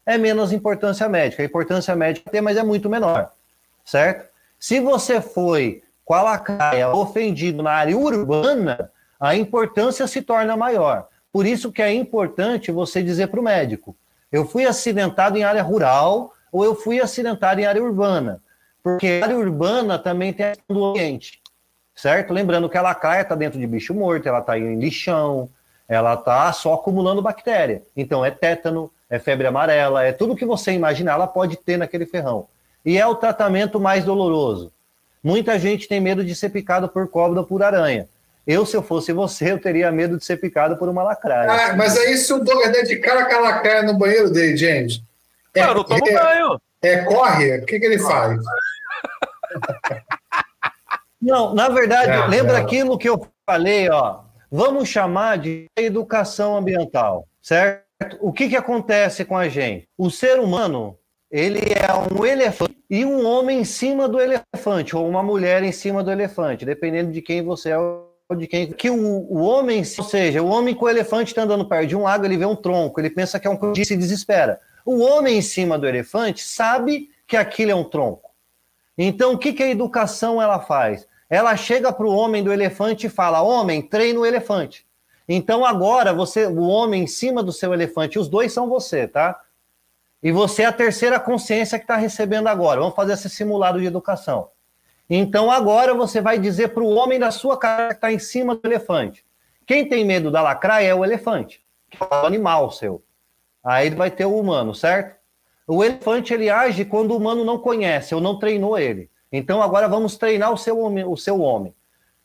Speaker 2: é menos importância médica. A importância médica tem, mas é muito menor, certo? Se você foi com a lacraia ofendido na área urbana, a importância se torna maior. Por isso que é importante você dizer para o médico: eu fui acidentado em área rural ou eu fui acidentado em área urbana. Porque área urbana também tem a questão do ambiente, certo? Lembrando que a lacraia está dentro de bicho morto, ela está em lixão, ela está só acumulando bactéria. Então é tétano, é febre amarela, é tudo que você imaginar, ela pode ter naquele ferrão. E é o tratamento mais doloroso. Muita gente tem medo de ser picado por cobra ou por aranha. Eu, se eu fosse você, eu teria medo de ser picado por uma lacraia.
Speaker 1: Ah, mas aí se o Douglas der de cara com a lacraia no banheiro dele, James.
Speaker 3: É, não tomo
Speaker 1: é,
Speaker 3: banho.
Speaker 1: É, corre? O que, que ele faz?
Speaker 2: Não, na verdade, é, lembra é. aquilo que eu falei, ó. Vamos chamar de educação ambiental, certo? O que, que acontece com a gente? O ser humano, ele é um elefante e um homem em cima do elefante, ou uma mulher em cima do elefante, dependendo de quem você é de quem que o, o homem, ou seja, o homem com o elefante está andando perto de um lago, ele vê um tronco, ele pensa que é um tronco e se desespera. O homem em cima do elefante sabe que aquilo é um tronco. Então, o que, que a educação ela faz? Ela chega para o homem do elefante e fala: Homem, treina o elefante. Então agora você, o homem em cima do seu elefante, os dois são você, tá? E você é a terceira consciência que está recebendo agora. Vamos fazer esse simulado de educação. Então agora você vai dizer para o homem da sua cara que está em cima do elefante. Quem tem medo da lacraia é o elefante, que é o animal seu. Aí ele vai ter o humano, certo? O elefante ele age quando o humano não conhece ou não treinou ele. Então agora vamos treinar o seu homem. O seu homem.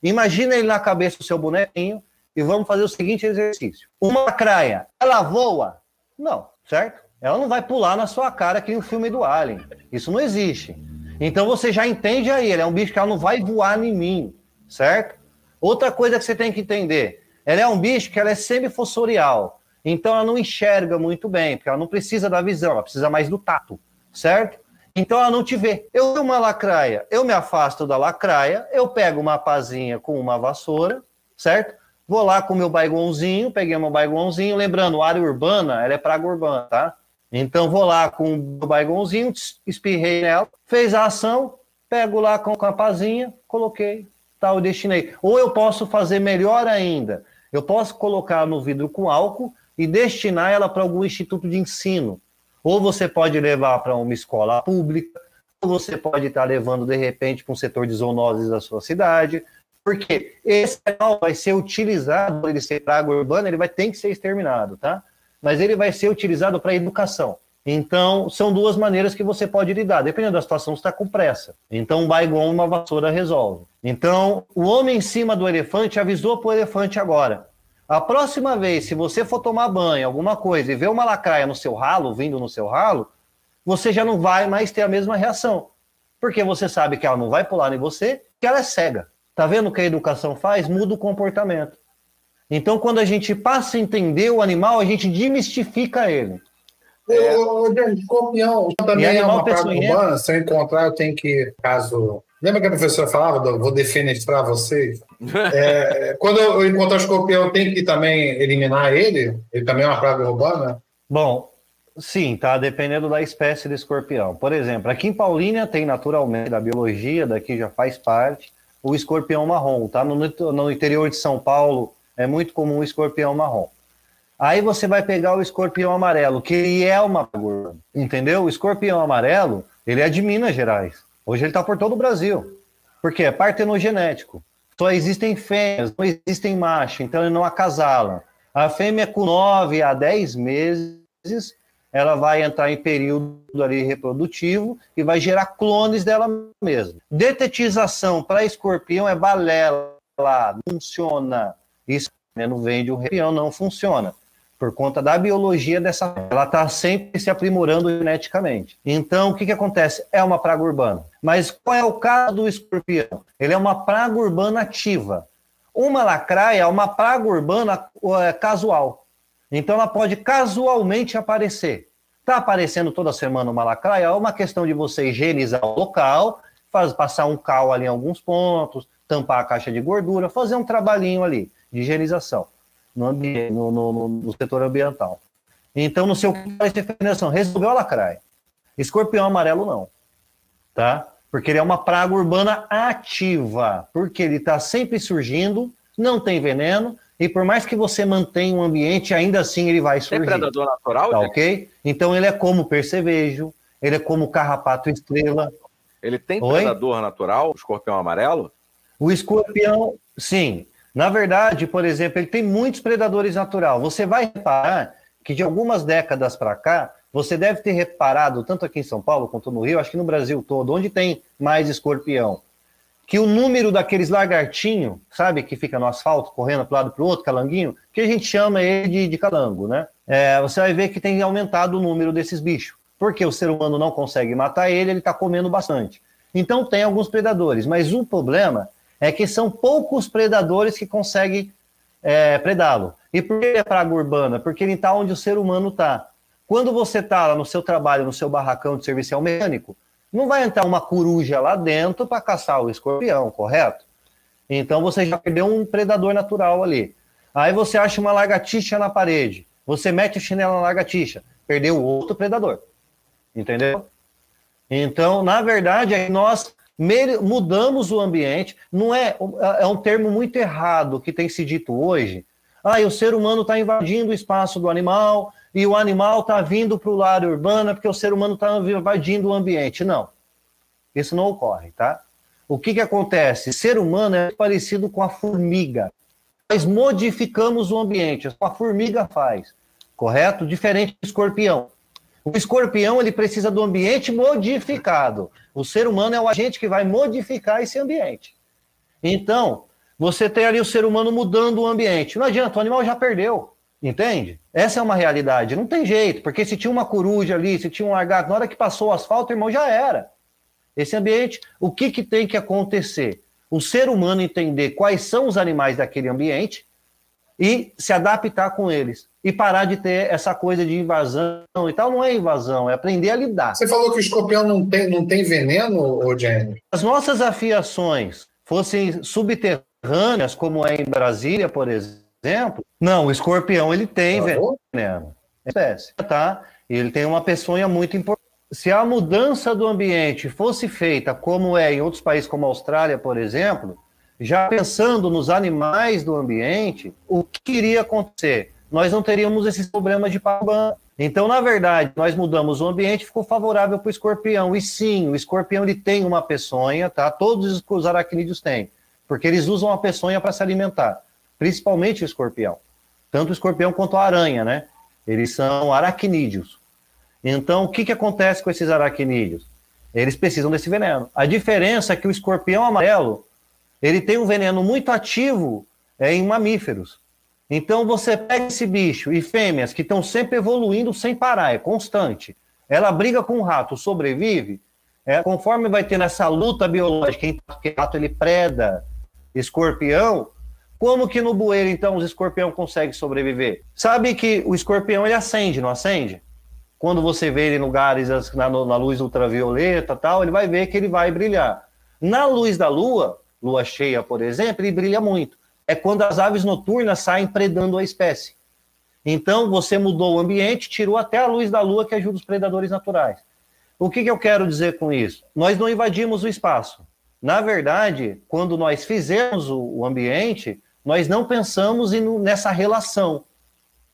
Speaker 2: Imagina ele na cabeça do seu bonequinho e vamos fazer o seguinte exercício. Uma lacraia, ela voa? Não, certo? Ela não vai pular na sua cara que no filme do Alien. Isso não existe. Então você já entende aí, ele é um bicho que ela não vai voar em mim, certo? Outra coisa que você tem que entender, ela é um bicho que ela é semifossorial, então ela não enxerga muito bem, porque ela não precisa da visão, ela precisa mais do tato, certo? Então ela não te vê. Eu tenho uma lacraia, eu me afasto da lacraia, eu pego uma pazinha com uma vassoura, certo? Vou lá com meu baigãozinho, peguei meu baigãozinho, lembrando, área urbana, ela é praga urbana, tá? Então vou lá com o baigãozinho, espirrei nela, fez a ação, pego lá com a pazinha, coloquei, tal, tá, destinei. Ou eu posso fazer melhor ainda, eu posso colocar no vidro com álcool e destinar ela para algum instituto de ensino. Ou você pode levar para uma escola pública, ou você pode estar levando de repente para um setor de zoonoses da sua cidade, porque esse animal vai ser utilizado, ele ser praga urbana, ele vai ter que ser exterminado, tá? mas ele vai ser utilizado para educação. Então, são duas maneiras que você pode lidar. Dependendo da situação, você está com pressa. Então, um baigon, uma vassoura resolve. Então, o homem em cima do elefante avisou para o elefante agora. A próxima vez, se você for tomar banho, alguma coisa, e ver uma lacraia no seu ralo, vindo no seu ralo, você já não vai mais ter a mesma reação. Porque você sabe que ela não vai pular em você, que ela é cega. Tá vendo o que a educação faz? Muda o comportamento. Então, quando a gente passa a entender o animal, a gente demistifica ele.
Speaker 1: É. Ô, Escorpião também é uma praga urbana. Se eu encontrar, eu tenho que, caso Lembra que a professora falava, do, vou defenestrar vocês? é, quando eu encontrar o escorpião, eu tenho que também eliminar ele? Ele também é uma praga urbana?
Speaker 2: Bom, sim, tá? Dependendo da espécie de escorpião. Por exemplo, aqui em Paulínia tem naturalmente, da biologia, daqui já faz parte, o escorpião marrom, tá? No, no interior de São Paulo é muito comum o escorpião marrom. Aí você vai pegar o escorpião amarelo, que ele é uma praga entendeu? O escorpião amarelo, ele é de Minas Gerais. Hoje ele está por todo o Brasil. Porque é partenogenético. Só existem fêmeas, não existem machos, então ele não acasala. A fêmea com 9 a 10 meses, ela vai entrar em período ali reprodutivo e vai gerar clones dela mesma. Detetização para escorpião é balela, funciona. Isso não vende o repião, não funciona por conta da biologia dessa. Ela está sempre se aprimorando geneticamente. Então, o que, que acontece? É uma praga urbana. Mas qual é o caso do escorpião? Ele é uma praga urbana ativa. Uma lacraia é uma praga urbana é, casual. Então, ela pode casualmente aparecer. Está aparecendo toda semana uma lacraia, é uma questão de você higienizar o local, faz, passar um cal ali em alguns pontos, tampar a caixa de gordura, fazer um trabalhinho ali de higienização no, ambiente, no, no, no setor ambiental. Então, no seu caso de definição, resolveu a lacraia. Escorpião amarelo, não. Tá? Porque ele é uma praga urbana ativa. Porque ele está sempre surgindo, não tem veneno, e por mais que você mantenha um ambiente, ainda assim ele vai surgir.
Speaker 3: É predador natural?
Speaker 2: Tá, ok? Então ele é como percevejo, ele é como carrapato estrela.
Speaker 3: Ele tem Oi? predador natural, o escorpião amarelo?
Speaker 2: O escorpião, sim. Na verdade, por exemplo, ele tem muitos predadores natural. Você vai reparar que de algumas décadas para cá, você deve ter reparado, tanto aqui em São Paulo quanto no Rio, acho que no Brasil todo, onde tem mais escorpião, que o número daqueles lagartinhos, sabe, que fica no asfalto, correndo para um lado para o outro, calanguinho, que a gente chama ele de, de calango, né? É, você vai ver que tem aumentado o número desses bichos. Porque o ser humano não consegue matar ele, ele está comendo bastante. Então tem alguns predadores, mas o problema é que são poucos predadores que conseguem é, predá-lo. E por que é praga urbana? Porque ele está onde o ser humano está. Quando você está lá no seu trabalho, no seu barracão de serviço mecânico, não vai entrar uma coruja lá dentro para caçar o escorpião, correto? Então você já perdeu um predador natural ali. Aí você acha uma lagartixa na parede, você mete o chinelo na lagartixa, perdeu outro predador. Entendeu? Então, na verdade, nós mudamos o ambiente. Não é, é um termo muito errado que tem se dito hoje. Ah, o ser humano está invadindo o espaço do animal e o animal está vindo para o lado urbano porque o ser humano está invadindo o ambiente. Não, isso não ocorre, tá? O que, que acontece? Ser humano é parecido com a formiga. Nós modificamos o ambiente, a formiga faz, correto? Diferente do escorpião. O escorpião ele precisa do ambiente modificado. O ser humano é o agente que vai modificar esse ambiente. Então, você tem ali o ser humano mudando o ambiente. Não adianta, o animal já perdeu. Entende? Essa é uma realidade. Não tem jeito, porque se tinha uma coruja ali, se tinha um lagarto, na hora que passou o asfalto, irmão, já era. Esse ambiente, o que, que tem que acontecer? O ser humano entender quais são os animais daquele ambiente e se adaptar com eles e parar de ter essa coisa de invasão e tal. Não é invasão, é aprender a lidar.
Speaker 1: Você falou que o escorpião não tem, não tem veneno, Jenny?
Speaker 2: As nossas afiações fossem subterrâneas, como é em Brasília, por exemplo, não, o escorpião ele tem veneno. É espécie, tá? Ele tem uma peçonha muito importante. Se a mudança do ambiente fosse feita como é em outros países, como a Austrália, por exemplo, já pensando nos animais do ambiente, o que iria acontecer? nós não teríamos esses problemas de pabã. Então, na verdade, nós mudamos o ambiente, ficou favorável para o escorpião. E sim, o escorpião ele tem uma peçonha, tá? Todos os aracnídeos têm, porque eles usam a peçonha para se alimentar, principalmente o escorpião. Tanto o escorpião quanto a aranha, né? Eles são aracnídeos. Então, o que, que acontece com esses aracnídeos? Eles precisam desse veneno. A diferença é que o escorpião amarelo, ele tem um veneno muito ativo é, em mamíferos. Então você pega esse bicho e fêmeas que estão sempre evoluindo sem parar, é constante. Ela briga com o rato, sobrevive. É, conforme vai tendo essa luta biológica, porque rato ele preda escorpião, como que no bueiro, então, os escorpião conseguem sobreviver? Sabe que o escorpião ele acende, não acende? Quando você vê ele em lugares na, na luz ultravioleta tal, ele vai ver que ele vai brilhar. Na luz da lua, lua cheia, por exemplo, ele brilha muito. É quando as aves noturnas saem predando a espécie. Então, você mudou o ambiente, tirou até a luz da lua que ajuda os predadores naturais. O que, que eu quero dizer com isso? Nós não invadimos o espaço. Na verdade, quando nós fizemos o, ambiente, nós não pensamos nessa relação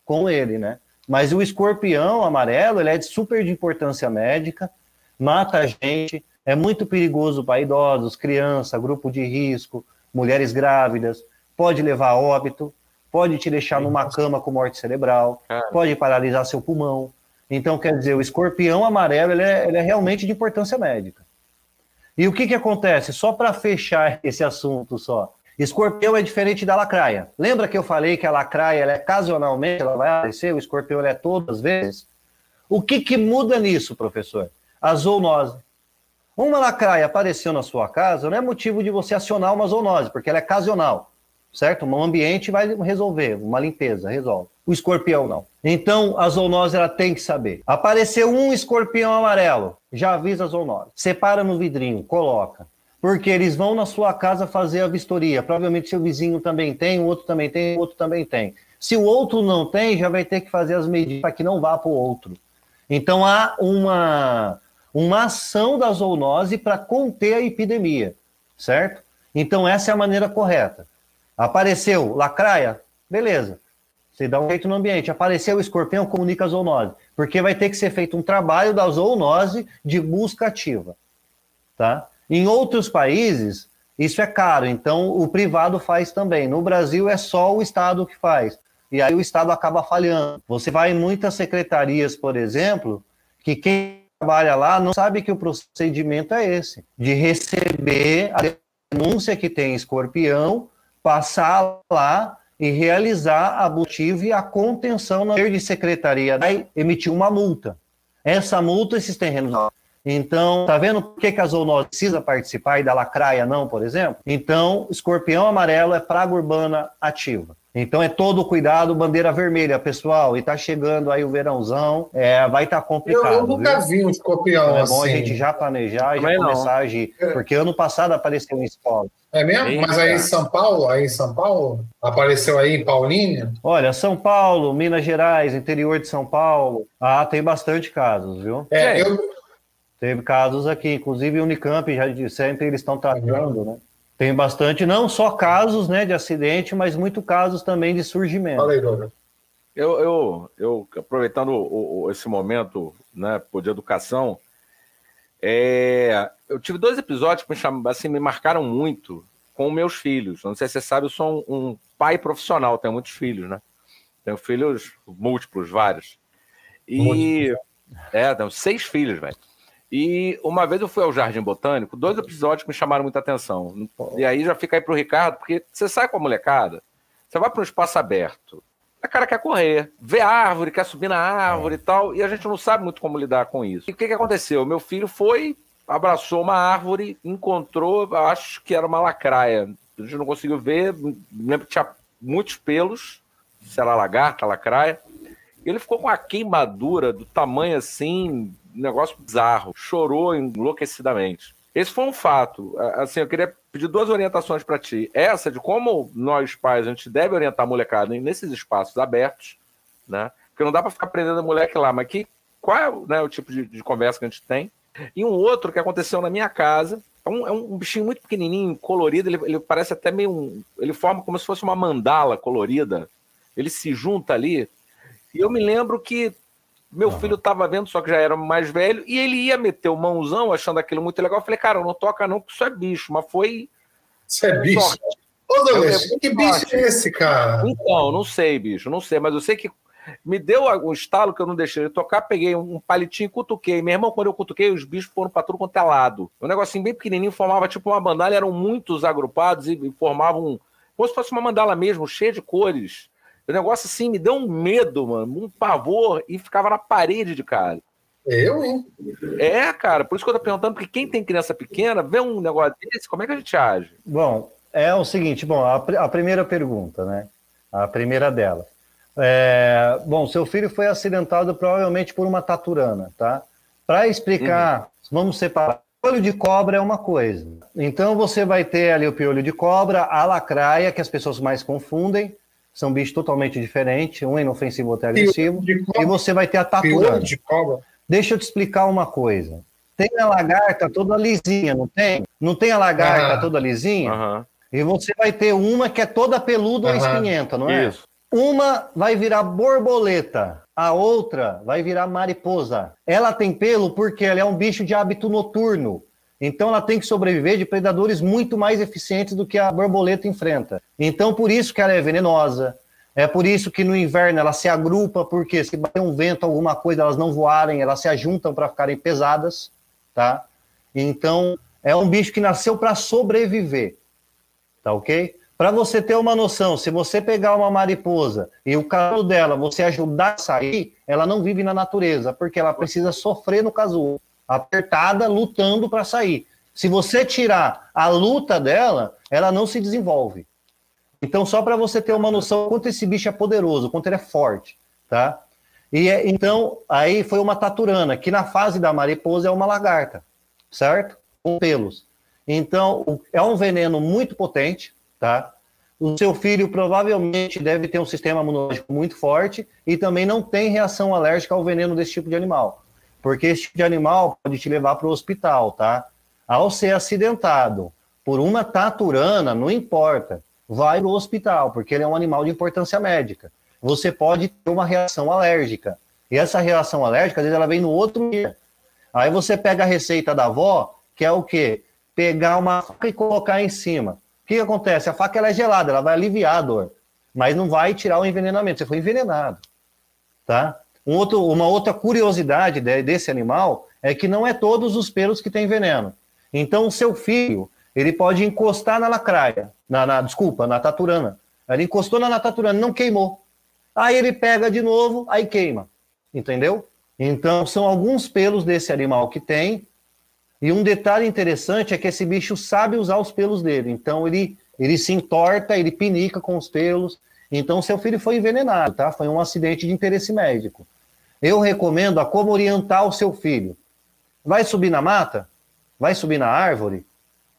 Speaker 2: com ele, né? Mas o escorpião amarelo, ele é de super de importância médica, mata a gente, é muito perigoso para idosos, criança, grupo de risco, mulheres grávidas, pode levar a óbito, pode te deixar numa cama com morte cerebral, pode paralisar seu pulmão. Então, quer dizer, o escorpião amarelo ele é, ele é realmente de importância médica. E o que, que acontece? Só para fechar esse assunto só. Escorpião é diferente da lacraia. Lembra que eu falei que a lacraia ela é ocasionalmente, ela vai aparecer, o escorpião é todas as vezes? O que, que muda nisso, professor? A zoonose. Uma lacraia apareceu na sua casa não é motivo de você acionar uma zoonose, porque ela é ocasional certo? Um ambiente vai resolver, uma limpeza, resolve. O escorpião não. Então, a zoonose ela tem que saber. Apareceu um escorpião amarelo, já avisa a zoonose. Separa no vidrinho, coloca. Porque eles vão na sua casa fazer a vistoria. Provavelmente seu vizinho também tem, o outro também tem, o outro também tem. Se o outro não tem, já vai ter que fazer as medidas para que não vá para o outro. Então há uma, uma ação da zoonose para conter a epidemia, certo? Então essa é a maneira correta. Apareceu lacraia, beleza. Você dá um jeito no ambiente. Apareceu o escorpião, comunica a zoonose. Porque vai ter que ser feito um trabalho da zoonose de busca ativa. Tá? Em outros países, isso é caro, então o privado faz também. No Brasil é só o Estado que faz. E aí o Estado acaba falhando. Você vai em muitas secretarias, por exemplo, que quem trabalha lá não sabe que o procedimento é esse: de receber a denúncia que tem escorpião passar lá e realizar a motivo e a contenção na de secretaria vai emitir uma multa. Essa multa esses terrenos então, tá vendo por que, que a zoonose precisa participar e da lacraia não, por exemplo? Então, escorpião amarelo é praga urbana ativa. Então é todo cuidado, bandeira vermelha, pessoal. E tá chegando aí o verãozão, é, vai estar tá complicado. Eu,
Speaker 1: eu nunca viu? vi um escorpião
Speaker 2: então,
Speaker 1: assim.
Speaker 2: É bom a assim. gente já planejar e já começar a agir. Porque ano passado apareceu em escola.
Speaker 1: É mesmo? Eita. Mas aí em São Paulo, aí em São Paulo, apareceu aí em Paulínia?
Speaker 2: Olha, São Paulo, Minas Gerais, interior de São Paulo. Ah, tem bastante casos, viu?
Speaker 1: É, eu...
Speaker 2: Teve casos aqui, inclusive o Unicamp já sempre eles estão tratando, né? Tem bastante, não só casos né, de acidente, mas muito casos também de surgimento.
Speaker 1: Fala aí, Dona.
Speaker 3: Eu, eu, eu aproveitando o, o, esse momento né, de educação, é, eu tive dois episódios que me, cham, assim, me marcaram muito com meus filhos. Não sei se você sabe, eu sou um, um pai profissional, tenho muitos filhos, né? Tenho filhos múltiplos, vários. E. É, tenho seis filhos, velho. E uma vez eu fui ao Jardim Botânico, dois episódios que me chamaram muita atenção. E aí já fica aí pro Ricardo, porque você sai com a molecada, você vai para um espaço aberto, a cara quer correr, vê árvore, quer subir na árvore e tal, e a gente não sabe muito como lidar com isso. E o que, que aconteceu? Meu filho foi, abraçou uma árvore, encontrou, acho que era uma lacraia. A gente não conseguiu ver, lembro que tinha muitos pelos, sei lá, lagarta, lacraia. Ele ficou com a queimadura do tamanho assim, negócio bizarro. Chorou enlouquecidamente. Esse foi um fato. Assim, eu queria pedir duas orientações para ti. Essa de como nós pais a gente deve orientar a molecada nesses espaços abertos, né? Porque não dá para ficar prendendo a moleque lá, mas que qual é né, o tipo de, de, conversa que a gente tem? E um outro que aconteceu na minha casa. É um, é um bichinho muito pequenininho, colorido. Ele, ele parece até meio um, ele forma como se fosse uma mandala colorida. Ele se junta ali. E eu me lembro que meu uhum. filho estava vendo, só que já era mais velho, e ele ia meter o mãozão achando aquilo muito legal. Eu falei, cara, não toca não, que isso é bicho, mas foi.
Speaker 1: Isso é bicho. Sorte. Ô, Douglas, que bicho é esse, cara?
Speaker 3: Então, não sei, bicho, não sei, mas eu sei que me deu um estalo que eu não deixei ele tocar, peguei um palitinho e cutuquei. Meu irmão, quando eu cutuquei, os bichos foram para tudo quanto é lado. Um negocinho bem pequenininho, formava tipo uma bandalha, eram muitos agrupados e formavam como se fosse uma mandala mesmo, cheia de cores. O negócio assim me deu um medo, mano, um pavor e ficava na parede de casa.
Speaker 1: Eu, hein?
Speaker 3: É, cara, por isso que eu tô perguntando, porque quem tem criança pequena, vê um negócio desse, como é que a gente age?
Speaker 2: Bom, é o seguinte, bom, a, a primeira pergunta, né? A primeira dela. É, bom, seu filho foi acidentado provavelmente por uma taturana, tá? Para explicar, uhum. vamos separar Piolho de cobra é uma coisa. Então você vai ter ali o piolho de cobra, a lacraia, que as pessoas mais confundem. São bichos totalmente diferentes, um é inofensivo, outro é agressivo. E você vai ter a taturana. de cobra. Deixa eu te explicar uma coisa. Tem a lagarta toda lisinha, não tem? Não tem a lagarta uhum. toda lisinha? Uhum. E você vai ter uma que é toda peluda ou uhum. espinhenta, não é? Isso. Uma vai virar borboleta, a outra vai virar mariposa. Ela tem pelo porque ela é um bicho de hábito noturno. Então ela tem que sobreviver de predadores muito mais eficientes do que a borboleta enfrenta. Então por isso que ela é venenosa. É por isso que no inverno ela se agrupa, porque se bater um vento, alguma coisa, elas não voarem, elas se ajuntam para ficarem pesadas, tá? Então é um bicho que nasceu para sobreviver, tá ok? Para você ter uma noção, se você pegar uma mariposa e o casulo dela, você ajudar a sair, ela não vive na natureza, porque ela precisa sofrer no casulo apertada, lutando para sair. Se você tirar a luta dela, ela não se desenvolve. Então, só para você ter uma noção quanto esse bicho é poderoso, quanto ele é forte, tá? E é, então, aí foi uma taturana, que na fase da mariposa é uma lagarta, certo? Com pelos. Então, é um veneno muito potente, tá? O seu filho provavelmente deve ter um sistema imunológico muito forte e também não tem reação alérgica ao veneno desse tipo de animal porque esse tipo de animal pode te levar para o hospital, tá? Ao ser acidentado por uma taturana, não importa, vai para o hospital, porque ele é um animal de importância médica. Você pode ter uma reação alérgica. E essa reação alérgica, às vezes, ela vem no outro dia. Aí você pega a receita da avó, que é o quê? Pegar uma faca e colocar em cima. O que, acontece? A faca ela é gelada, ela vai aliviar a dor, mas não vai tirar o envenenamento. Você foi envenenado, tá? Um outro, uma outra curiosidade desse animal é que não é todos os pelos que têm veneno. Então, o seu filho, ele pode encostar na lacraia, na, na desculpa, na taturana. Ele encostou na taturana, não queimou. Aí ele pega de novo, aí queima. Entendeu? Então, são alguns pelos desse animal que tem. E um detalhe interessante é que esse bicho sabe usar os pelos dele. Então, ele, ele se entorta, ele pinica com os pelos. Então, seu filho foi envenenado, tá? Foi um acidente de interesse médico. Eu recomendo a como orientar o seu filho. Vai subir na mata? Vai subir na árvore?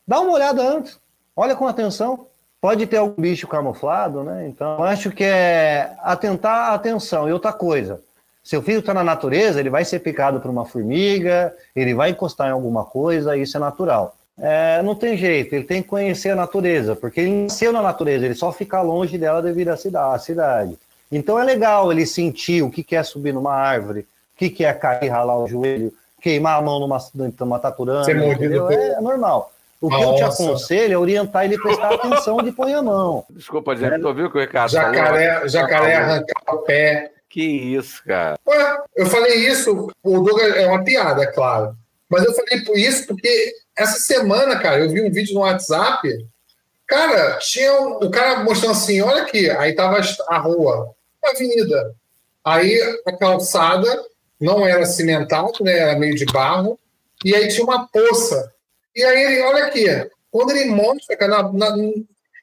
Speaker 2: Dá uma olhada antes. Olha com atenção. Pode ter algum bicho camuflado, né? Então, acho que é atentar a atenção. E outra coisa, seu filho está na natureza, ele vai ser picado por uma formiga, ele vai encostar em alguma coisa, isso é natural. É, não tem jeito, ele tem que conhecer a natureza, porque ele nasceu na natureza, ele só fica longe dela devido à cidade. Então é legal ele sentir o que é subir numa árvore, o que é cair, ralar o joelho, queimar a mão numa, numa taturana. É, é normal. O que Nossa. eu te aconselho é orientar ele a prestar atenção de pôr a mão.
Speaker 3: Desculpa, gente, é. tu ouviu o que o Ricardo
Speaker 1: jacaré, falou? Jacaré arrancar o pé.
Speaker 3: Que isso, cara.
Speaker 1: Ué, eu falei isso, o Douglas é uma piada, é claro. Mas eu falei por isso porque essa semana, cara, eu vi um vídeo no WhatsApp. Cara, tinha um, o cara mostrando assim: olha aqui, aí tava a rua avenida. Aí a calçada não era cimentada, né? Era meio de barro. E aí tinha uma poça. E aí ele, olha aqui, quando ele mostra, cara, na, na,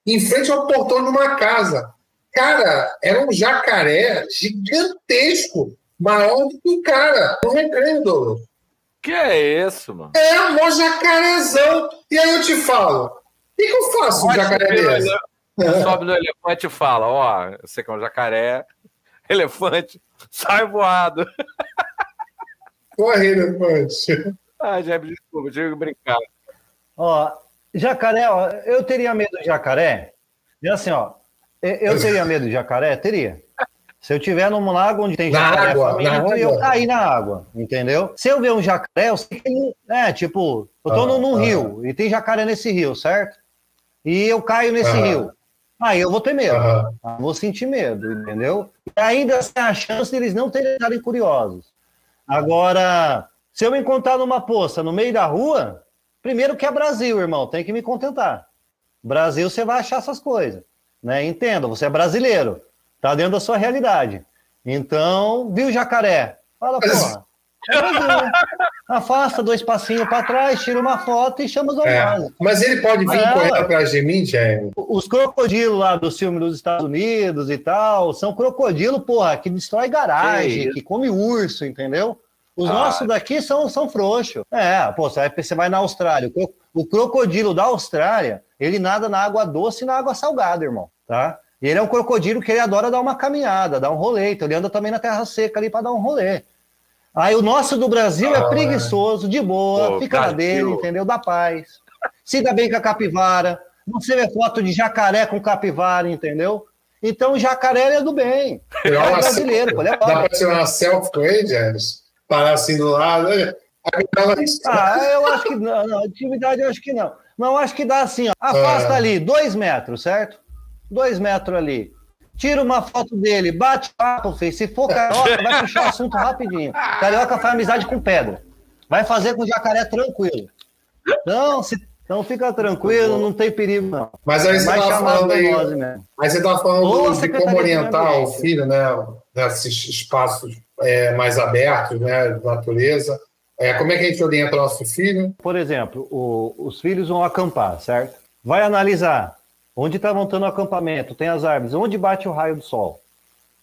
Speaker 1: em frente ao portão de uma casa. Cara, era um jacaré gigantesco, maior do que o cara, no recreio, Douglas.
Speaker 3: Que é isso, mano?
Speaker 1: É, um jacarezão. E aí eu te falo, o que, que eu faço com um jacaré desse?
Speaker 3: Sobe no elefante e fala: Ó, oh, você que é um jacaré, elefante, sai voado.
Speaker 1: Corre, elefante.
Speaker 3: Ah, já desculpa, tive que brincar.
Speaker 2: Ó, jacaré, ó, eu teria medo de jacaré. E assim, ó, eu teria medo de jacaré? Teria. Se eu tiver num lago onde tem jacaré, água, eu cair na água, entendeu? Se eu ver um jacaré, eu sei que é, tipo, eu tô ah, num ah, rio e tem jacaré nesse rio, certo? E eu caio nesse ah, rio. Aí eu vou ter medo, uhum. vou sentir medo, entendeu? E ainda tem a chance de eles não terem estarem curiosos. Agora, se eu me encontrar numa poça no meio da rua, primeiro que é Brasil, irmão, tem que me contentar. Brasil, você vai achar essas coisas, né? Entenda, você é brasileiro, tá dentro da sua realidade. Então, viu jacaré? Fala, porra, Afasta dois passinhos para trás, tira uma foto e chama os
Speaker 1: é, Mas ele pode vir é, correr atrás de mim, Jaime?
Speaker 2: Os crocodilos lá do filme dos Estados Unidos e tal, são crocodilo, porra, que destrói garagem, que, que come urso, entendeu? Os ah. nossos daqui são, são frouxos. É, pô, você vai, na Austrália. O, o crocodilo da Austrália, ele nada na água doce e na água salgada, irmão, tá? E ele é um crocodilo que ele adora dar uma caminhada, dar um rolê. Então ele anda também na terra seca ali para dar um rolê. Aí o nosso do Brasil é ah, é preguiçoso, de boa, Pô, fica na dele, entendeu? Da paz. Se dá bem com a capivara. Você vê foto de jacaré com capivara, entendeu? Então o jacaré é do bem. É brasileiro, pô, é
Speaker 1: Dá para tirar uma selfie com ele, James? Parar assim do lado. Né?
Speaker 2: Ah, eu acho que não, não. Atividade eu acho que não. Não, acho que dá assim, ó. Afasta ah. ali, dois metros, certo? Dois metros ali. Tira uma foto dele, bate papo, filho. Se for carioca, vai puxar o assunto rapidinho. Carioca faz amizade com pedra. Vai fazer com jacaré tranquilo. Não, se então fica tranquilo, não tem perigo, não.
Speaker 1: Mas aí você estava falando aí. Mas você estava falando de como orientar o filho, né? Nesses espaços é, mais abertos, né? De natureza. É, como é que a gente orienta o nosso filho?
Speaker 2: Por exemplo, o, os filhos vão acampar, certo? Vai analisar onde está montando o acampamento, tem as árvores, onde bate o raio do sol.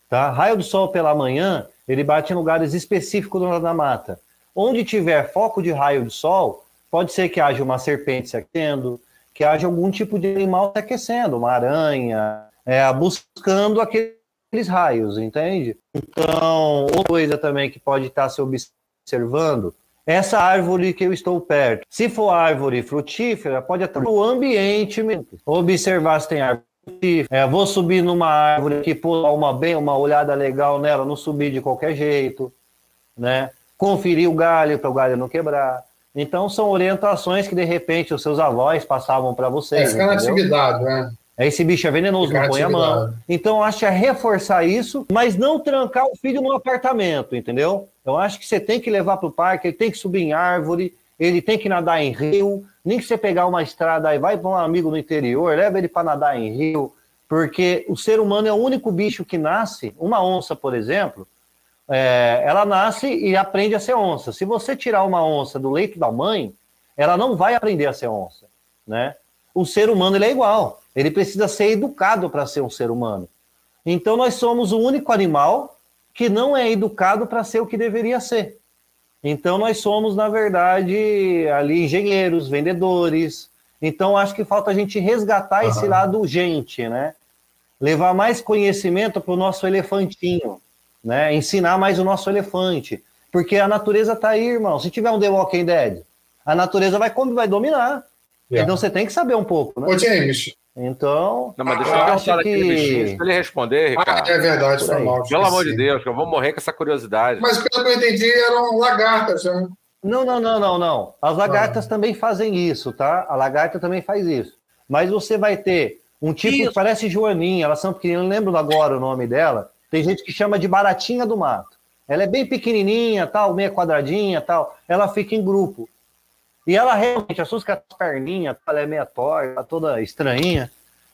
Speaker 2: Tá? Raio do sol pela manhã, ele bate em lugares específicos da mata. Onde tiver foco de raio do sol, Pode ser que haja uma serpente se aquecendo, que haja algum tipo de animal se aquecendo, uma aranha, é, buscando aqueles raios, entende? Então, outra coisa também que pode estar se observando, essa árvore que eu estou perto. Se for árvore frutífera, pode estar no ambiente mesmo. Observar se tem árvore frutífera. É, vou subir numa árvore que pôr uma bem, uma olhada legal nela, não subir de qualquer jeito, né? Conferir o galho para o galho não quebrar. Então são orientações que de repente os seus avós passavam para vocês. É,
Speaker 1: ficar na atividade, né?
Speaker 2: Esse bicho é venenoso, Ficar não põe a mão. Então, acho que é reforçar isso, mas não trancar o filho no apartamento, entendeu? Eu acho que você tem que levar para o parque, ele tem que subir em árvore, ele tem que nadar em rio, nem que você pegar uma estrada aí, vai para um amigo no interior, leva ele para nadar em rio, porque o ser humano é o único bicho que nasce, uma onça, por exemplo, é, ela nasce e aprende a ser onça. Se você tirar uma onça do leito da mãe, ela não vai aprender a ser onça, né? O ser humano ele é igual. Ele precisa ser educado para ser um ser humano. Então nós somos o único animal que não é educado para ser o que deveria ser. Então nós somos, na verdade, ali engenheiros, vendedores. Então acho que falta a gente resgatar uhum. esse lado gente, né? Levar mais conhecimento para o nosso elefantinho né? Ensinar mais o nosso elefante. Porque a natureza está aí, irmão. Se tiver um The Walking Dead, a natureza vai, vai dominar. É. Então você tem que saber um pouco, né?
Speaker 1: Ô, James.
Speaker 2: Então.
Speaker 3: Não, mas deixa eu perguntar que... bichinho, ele responder, Ricardo.
Speaker 1: Ah, é verdade, foi mal.
Speaker 3: Pelo amor de Deus, que eu vou morrer com essa curiosidade.
Speaker 1: Mas pelo que eu entendi, eram lagartas, né?
Speaker 2: Não, não, não, não, não. As lagartas ah. também fazem isso, tá? A lagarta também faz isso. Mas você vai ter um tipo isso. que parece joaninha, elas são pequeninas, não lembro agora o nome dela, tem gente que chama de baratinha do mato. Ela é bem pequenininha, tal, meia quadradinha, tal. Ela fica em grupo. E ela realmente assusta as perninhas, ela é meia torta, toda estranhinha.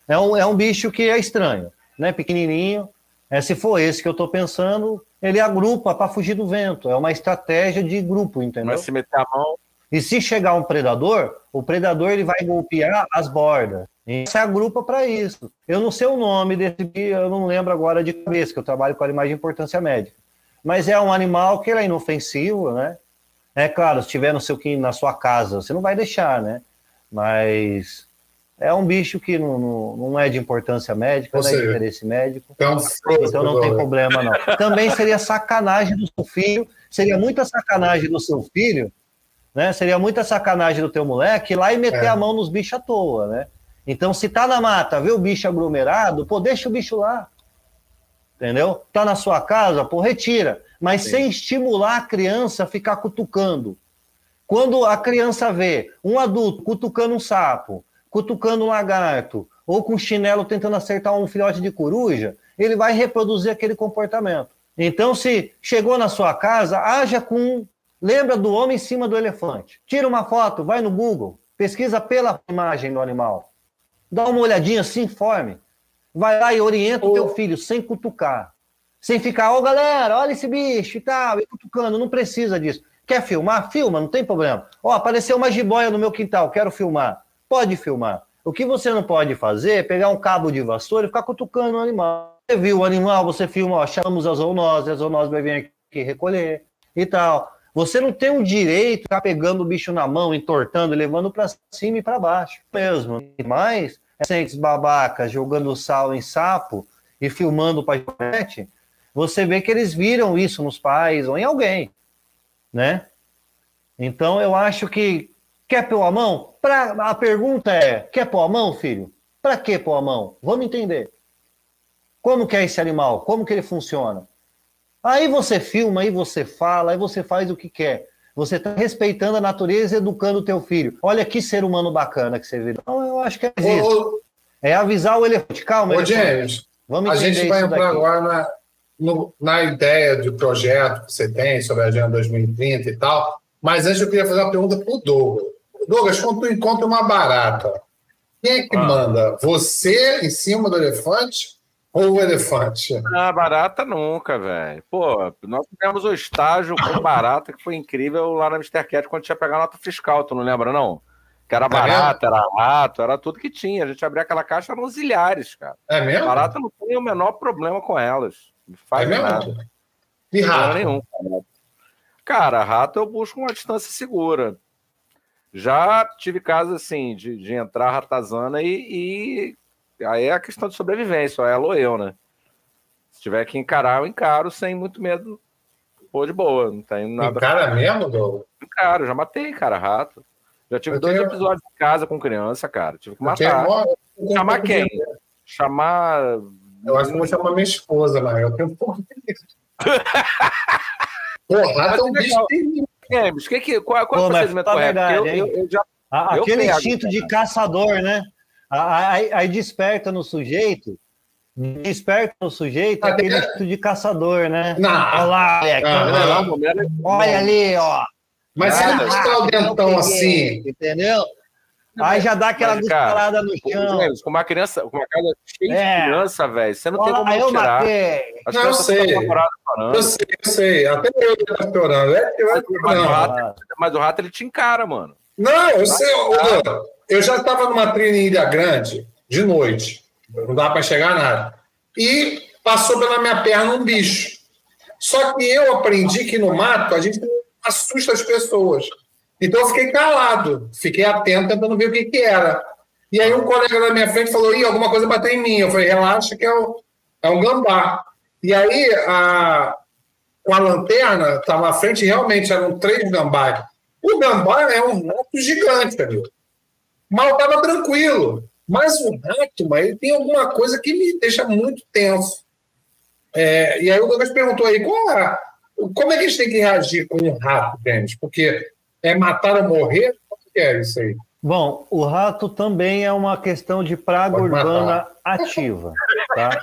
Speaker 2: É um, é um bicho que é estranho, né? Pequenininho. É, se for esse que eu estou pensando, ele agrupa para fugir do vento. É uma estratégia de grupo, entendeu? Mas
Speaker 3: se meter a mão.
Speaker 2: E se chegar um predador, o predador ele vai golpear as bordas. Você agrupa para isso. Eu não sei o nome desse eu não lembro agora de cabeça, que eu trabalho com animais de importância médica. Mas é um animal que ele é inofensivo, né? É claro, se tiver no seu na sua casa, você não vai deixar, né? Mas é um bicho que não, não, não é de importância médica, não é de interesse médico. Então, então não tem problema, não. Também seria sacanagem do seu filho, seria muita sacanagem do seu filho né? Seria muita sacanagem do teu moleque ir lá e meter é. a mão nos bichos à toa, né? Então, se tá na mata, vê o bicho aglomerado, pô, deixa o bicho lá. Entendeu? Tá na sua casa, pô, retira. Mas Sim. sem estimular a criança a ficar cutucando. Quando a criança vê um adulto cutucando um sapo, cutucando um lagarto, ou com chinelo tentando acertar um filhote de coruja, ele vai reproduzir aquele comportamento. Então, se chegou na sua casa, haja com Lembra do homem em cima do elefante. Tira uma foto, vai no Google, pesquisa pela imagem do animal. Dá uma olhadinha, se informe. Vai lá e orienta o teu filho sem cutucar. Sem ficar, ô oh, galera, olha esse bicho e tal, e cutucando, não precisa disso. Quer filmar? Filma, não tem problema. Ó, oh, apareceu uma jiboia no meu quintal, quero filmar. Pode filmar. O que você não pode fazer é pegar um cabo de vassoura e ficar cutucando o animal. Você viu o animal, você filma, ó, chamamos a zoonose, a zoonose vai vir aqui recolher e tal. Você não tem o direito de ficar pegando o bicho na mão, entortando, levando para cima e para baixo mesmo. Mas, recentes babacas jogando sal em sapo e filmando para internet, você vê que eles viram isso nos pais ou em alguém, né? Então, eu acho que quer pôr a mão? Pra, a pergunta é, quer pôr a mão, filho? Para que pôr a mão? Vamos entender. Como que é esse animal? Como que ele funciona? Aí você filma, aí você fala, aí você faz o que quer. Você está respeitando a natureza e educando o teu filho. Olha que ser humano bacana que você virou. Então, eu acho que é isso. É avisar o elefante. Calma,
Speaker 1: Ô, James, Vamos a gente vai entrar daqui. agora na, no, na ideia de projeto que você tem sobre a Agenda 2030 e tal. Mas antes eu queria fazer uma pergunta para o Douglas. Douglas, quando tu encontra uma barata, quem é que ah. manda? Você em cima do elefante ou o elefante?
Speaker 3: Ah, barata nunca, velho. Pô, nós tivemos o estágio com barata que foi incrível lá na Mr. Cat quando tinha pegado a nota fiscal, tu não lembra, não? Que era tá barata, era rato, era tudo que tinha. A gente abria aquela caixa, eram zilhares, cara.
Speaker 1: É mesmo?
Speaker 3: Barata não tem o menor problema com elas. Não faz é nada.
Speaker 1: E rato? Nenhum,
Speaker 3: cara. rato eu busco uma distância segura. Já tive casos assim de, de entrar ratazana e, e, aí é a questão de sobrevivência, é ela ou eu, né? Se tiver que encarar, eu encaro sem muito medo. Pô, de boa, não tem nada.
Speaker 1: Encara mesmo, Douglas?
Speaker 3: Encaro, já matei, cara, rato. Já tive eu dois tenho... episódios em casa com criança, cara. Tive que matar. Chamar quem? Chamar.
Speaker 1: Eu acho que vou chamar minha esposa, mas eu tenho porra. Pô, rato é um bicho.
Speaker 3: Games, que que, qual, qual Pô, é o procedimento
Speaker 2: tá correto? Verdade, eu, eu, eu já, Aquele instinto de caçador, né? Aí, aí, desperta no sujeito, desperta no sujeito ah, aquele instinto de caçador, né?
Speaker 1: Não. Olha
Speaker 2: lá, é, ah, olha ali, ó.
Speaker 1: Mas se ele está o dentão assim.
Speaker 2: Entendeu? Aí já dá aquela disparada no chão.
Speaker 3: Com uma criança, com uma casa cheia é. de criança, velho, você não tem como eu tirar.
Speaker 1: Matei. não, eu sei. Eu sei, eu sei. Até eu tá chorando. É, eu mas,
Speaker 3: mas, o rato, mas o rato, ele te encara, mano.
Speaker 1: Não, eu sei. Eu, eu já estava numa trilha em Ilha Grande, de noite. Não dá para chegar nada. E passou pela minha perna um bicho. Só que eu aprendi que no mato a gente assusta as pessoas. Então eu fiquei calado, fiquei atento, tentando ver o que, que era. E aí um colega da minha frente falou: Ih, alguma coisa bateu em mim. Eu falei: relaxa, que é, o, é um gambá. E aí, a, com a lanterna, estava à frente, realmente eram três gambás. O gambá é um rato gigante, amigo. Mas estava tranquilo. Mas o rato, mas ele tem alguma coisa que me deixa muito tenso. É, e aí o Douglas perguntou aí, qual é, como é que a gente tem que reagir com um rato, Denis? Porque é matar ou morrer? O que é isso aí?
Speaker 2: Bom, o rato também é uma questão de praga Pode urbana matar. ativa. Tá?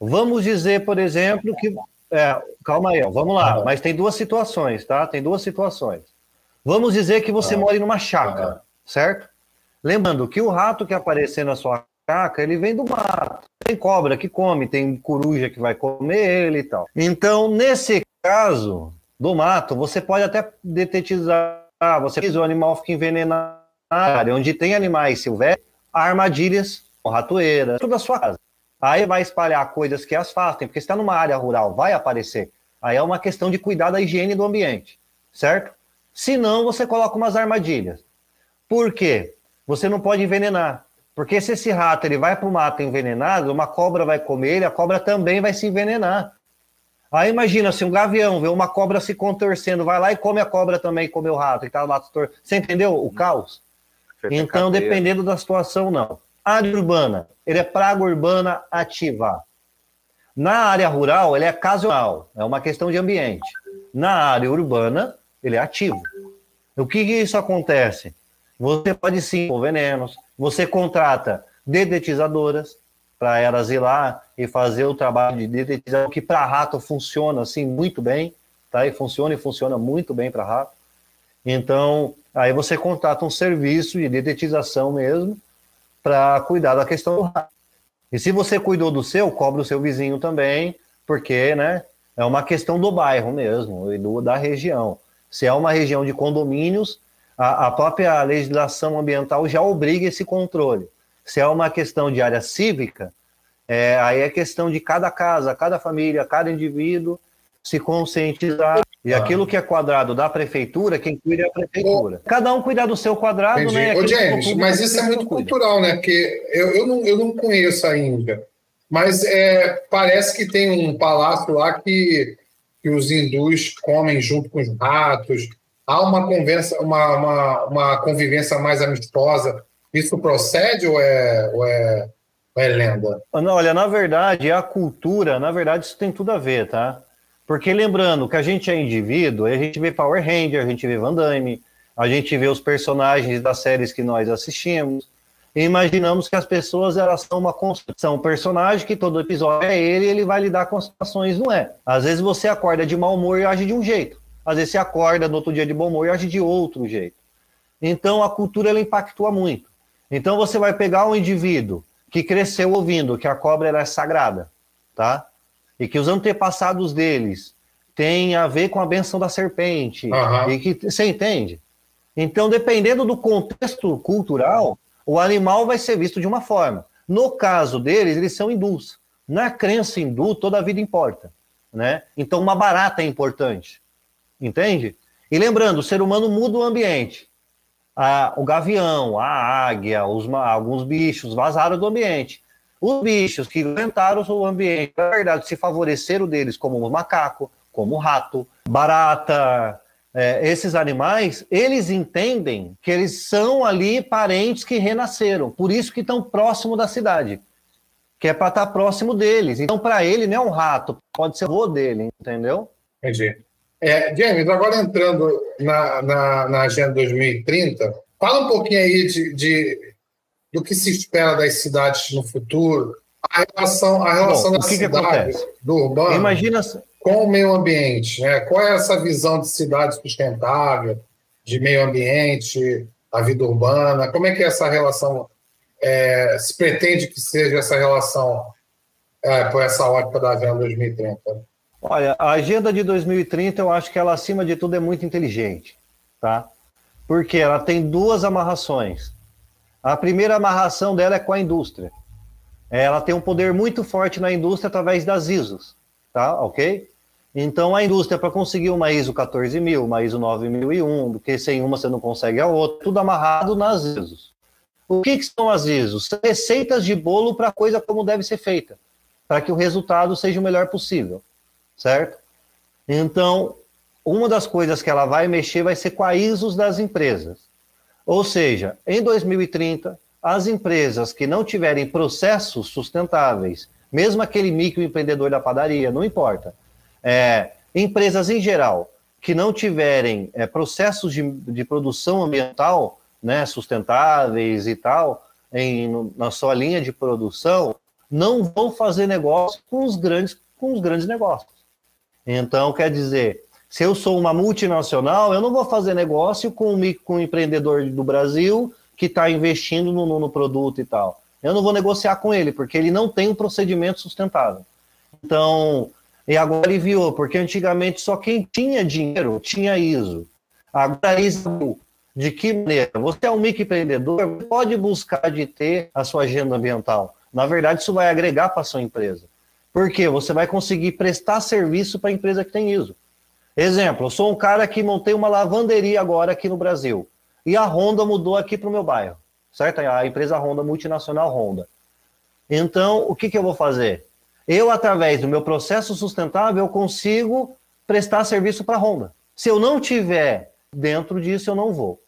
Speaker 2: Vamos dizer, por exemplo, que. É, calma aí, vamos lá. Mas tem duas situações, tá? Tem duas situações. Vamos dizer que você ah. mora numa chácara, certo? Lembrando que o rato que aparecer na sua chácara, ele vem do mato. Tem cobra que come, tem coruja que vai comer ele e tal. Então, nesse caso, do mato, você pode até detetizar, você diz o animal fica envenenado, onde tem animais silvestres, armadilhas, ratoeiras, tudo da sua casa. Aí vai espalhar coisas que as afastem, porque está numa área rural, vai aparecer. Aí é uma questão de cuidar da higiene do ambiente, certo? Se não, você coloca umas armadilhas. Por quê? Você não pode envenenar. Porque se esse rato ele vai para o mato envenenado, uma cobra vai comer ele, a cobra também vai se envenenar. Aí imagina, se um gavião vê uma cobra se contorcendo, vai lá e come a cobra também, come o rato e tá lá. Você entendeu o caos? Então, dependendo da situação, não. Área urbana, ele é praga urbana ativa. Na área rural, ele é casual, é uma questão de ambiente. Na área urbana, ele é ativo. O que, que isso acontece? Você pode sim com venenos, você contrata dedetizadoras, para elas ir lá e fazer o trabalho de detetização, que para rato funciona assim muito bem, tá? E funciona e funciona muito bem para rato. Então, aí você contrata um serviço de detetização mesmo para cuidar da questão do rato. E se você cuidou do seu, cobra o seu vizinho também, porque, né, é uma questão do bairro mesmo e do, da região. Se é uma região de condomínios, a, a própria legislação ambiental já obriga esse controle. Se é uma questão de área cívica, é, aí é questão de cada casa, cada família, cada indivíduo se conscientizar. E ah. aquilo que é quadrado da prefeitura, quem cuida é a prefeitura. Cada um cuidar do seu quadrado,
Speaker 1: Entendi.
Speaker 2: né?
Speaker 1: Ô, James, mas isso é muito cultural, né? Porque eu, eu, não, eu não conheço a Índia, mas é, parece que tem um palácio lá que, que os hindus comem junto com os ratos. Há uma, conversa, uma, uma, uma convivência mais amistosa. Isso procede ou é, ou é, é lenda?
Speaker 2: Olha, na verdade, a cultura, na verdade, isso tem tudo a ver, tá? Porque lembrando que a gente é indivíduo, a gente vê Power Ranger, a gente vê Van Damme, a gente vê os personagens das séries que nós assistimos, e imaginamos que as pessoas elas são uma construção, um personagem que todo episódio é ele ele vai lidar com situações, não é? Às vezes você acorda de mau humor e age de um jeito. Às vezes você acorda no outro dia de bom humor e age de outro jeito. Então a cultura ela impactua muito. Então você vai pegar um indivíduo que cresceu ouvindo que a cobra é sagrada, tá? e que os antepassados deles têm a ver com a benção da serpente, uhum. e que você entende? Então, dependendo do contexto cultural, o animal vai ser visto de uma forma. No caso deles, eles são hindus. Na crença hindu, toda a vida importa, né? Então, uma barata é importante, entende? E lembrando, o ser humano muda o ambiente. O gavião, a águia, os, alguns bichos vazaram do ambiente. Os bichos que aguentaram o ambiente, na verdade, se favoreceram deles, como o macaco, como o rato, barata, é, esses animais, eles entendem que eles são ali parentes que renasceram, por isso que estão próximo da cidade, que é para estar tá próximo deles. Então, para ele, não é um rato, pode ser o avô dele, entendeu?
Speaker 1: Entendi. É, James, agora entrando na, na, na Agenda 2030, fala um pouquinho aí de, de do que se espera das cidades no futuro, a relação, a relação Bom, da que cidade, que do urbano,
Speaker 2: Imagina...
Speaker 1: com o meio ambiente. Né? Qual é essa visão de cidade sustentável, de meio ambiente, a vida urbana? Como é que é essa relação? É, se pretende que seja essa relação é, por essa ótica da Agenda 2030?
Speaker 2: Olha, a Agenda de 2030, eu acho que ela, acima de tudo, é muito inteligente, tá? Porque ela tem duas amarrações. A primeira amarração dela é com a indústria. Ela tem um poder muito forte na indústria através das ISOs, tá? Ok? Então, a indústria, para conseguir uma ISO 14000, uma ISO 9001, porque sem uma você não consegue a outra, tudo amarrado nas ISOs. O que, que são as ISOs? São receitas de bolo para coisa como deve ser feita, para que o resultado seja o melhor possível, certo? Então, uma das coisas que ela vai mexer vai ser com a ISOs das empresas. Ou seja, em 2030, as empresas que não tiverem processos sustentáveis, mesmo aquele microempreendedor da padaria, não importa, é, empresas em geral que não tiverem é, processos de, de, produção ambiental né, sustentáveis e tal, em, no, na sua linha de produção, não vão fazer negócio com os grandes, com os grandes negócios. Então, quer dizer, se eu sou uma multinacional, eu não vou fazer negócio com, com um empreendedor do Brasil que está investindo no, no produto e tal. Eu não vou negociar com ele, porque ele não tem um procedimento sustentável. Então, e agora ele viu, porque antigamente só quem tinha dinheiro tinha ISO. Agora ISO, de que maneira? Você é um microempreendedor, pode buscar de ter a sua agenda ambiental. Na verdade, isso vai agregar para a sua empresa. Por quê? Você vai conseguir prestar serviço para a empresa que tem ISO. Exemplo, eu sou um cara que montei uma lavanderia agora aqui no Brasil. E a Honda mudou aqui para o meu bairro. Certo? A empresa Honda, multinacional Honda. Então, o que, que eu vou fazer? Eu, através do meu processo sustentável, eu consigo prestar serviço para a Honda. Se eu não tiver dentro disso, eu não vou.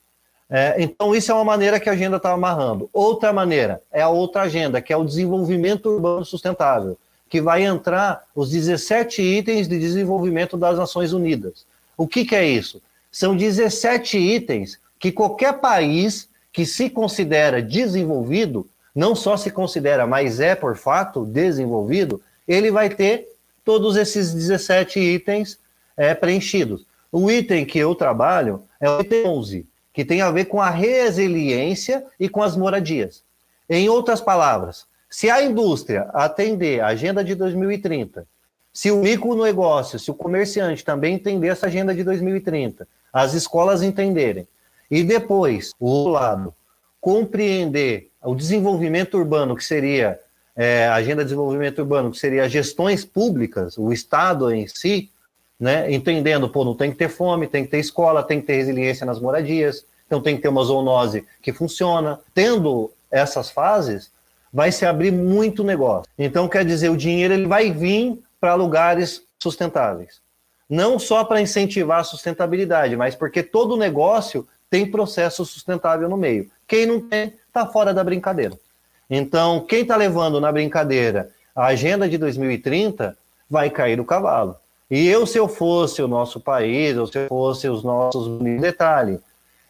Speaker 2: É, então, isso é uma maneira que a agenda está amarrando. Outra maneira é a outra agenda, que é o desenvolvimento urbano sustentável que vai entrar os 17 itens de desenvolvimento das Nações Unidas. O que, que é isso? São 17 itens que qualquer país que se considera desenvolvido, não só se considera, mas é por fato desenvolvido, ele vai ter todos esses 17 itens é, preenchidos. O item que eu trabalho é o item 11, que tem a ver com a resiliência e com as moradias. Em outras palavras, se a indústria atender a agenda de 2030, se o micronegócio, se o comerciante também entender essa agenda de 2030, as escolas entenderem, e depois, o lado, compreender o desenvolvimento urbano, que seria é, a agenda de desenvolvimento urbano, que seria gestões públicas, o Estado em si, né? Entendendo, pô, não tem que ter fome, tem que ter escola, tem que ter resiliência nas moradias, então tem que ter uma zoonose que funciona. Tendo essas fases, vai se abrir muito negócio. Então, quer dizer, o dinheiro ele vai vir para lugares sustentáveis. Não só para incentivar a sustentabilidade, mas porque todo negócio tem processo sustentável no meio. Quem não tem, está fora da brincadeira. Então, quem está levando na brincadeira a agenda de 2030 vai cair o cavalo. E eu, se eu fosse o nosso país, ou se eu fosse os nossos. Detalhe: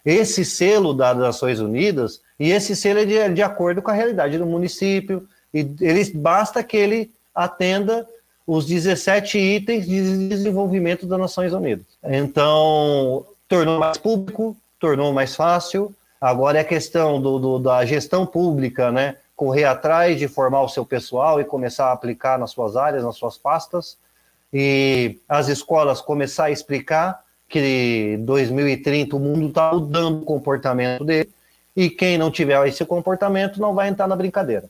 Speaker 2: esse selo das Nações Unidas, e esse selo é de, de acordo com a realidade do município, e ele, basta que ele atenda os 17 itens de desenvolvimento das Nações Unidas. Então, tornou mais público, tornou mais fácil. Agora é questão do, do, da gestão pública, né? Correr atrás de formar o seu pessoal e começar a aplicar nas suas áreas, nas suas pastas. E as escolas começar a explicar que 2030 o mundo está mudando o comportamento dele. E quem não tiver esse comportamento não vai entrar na brincadeira.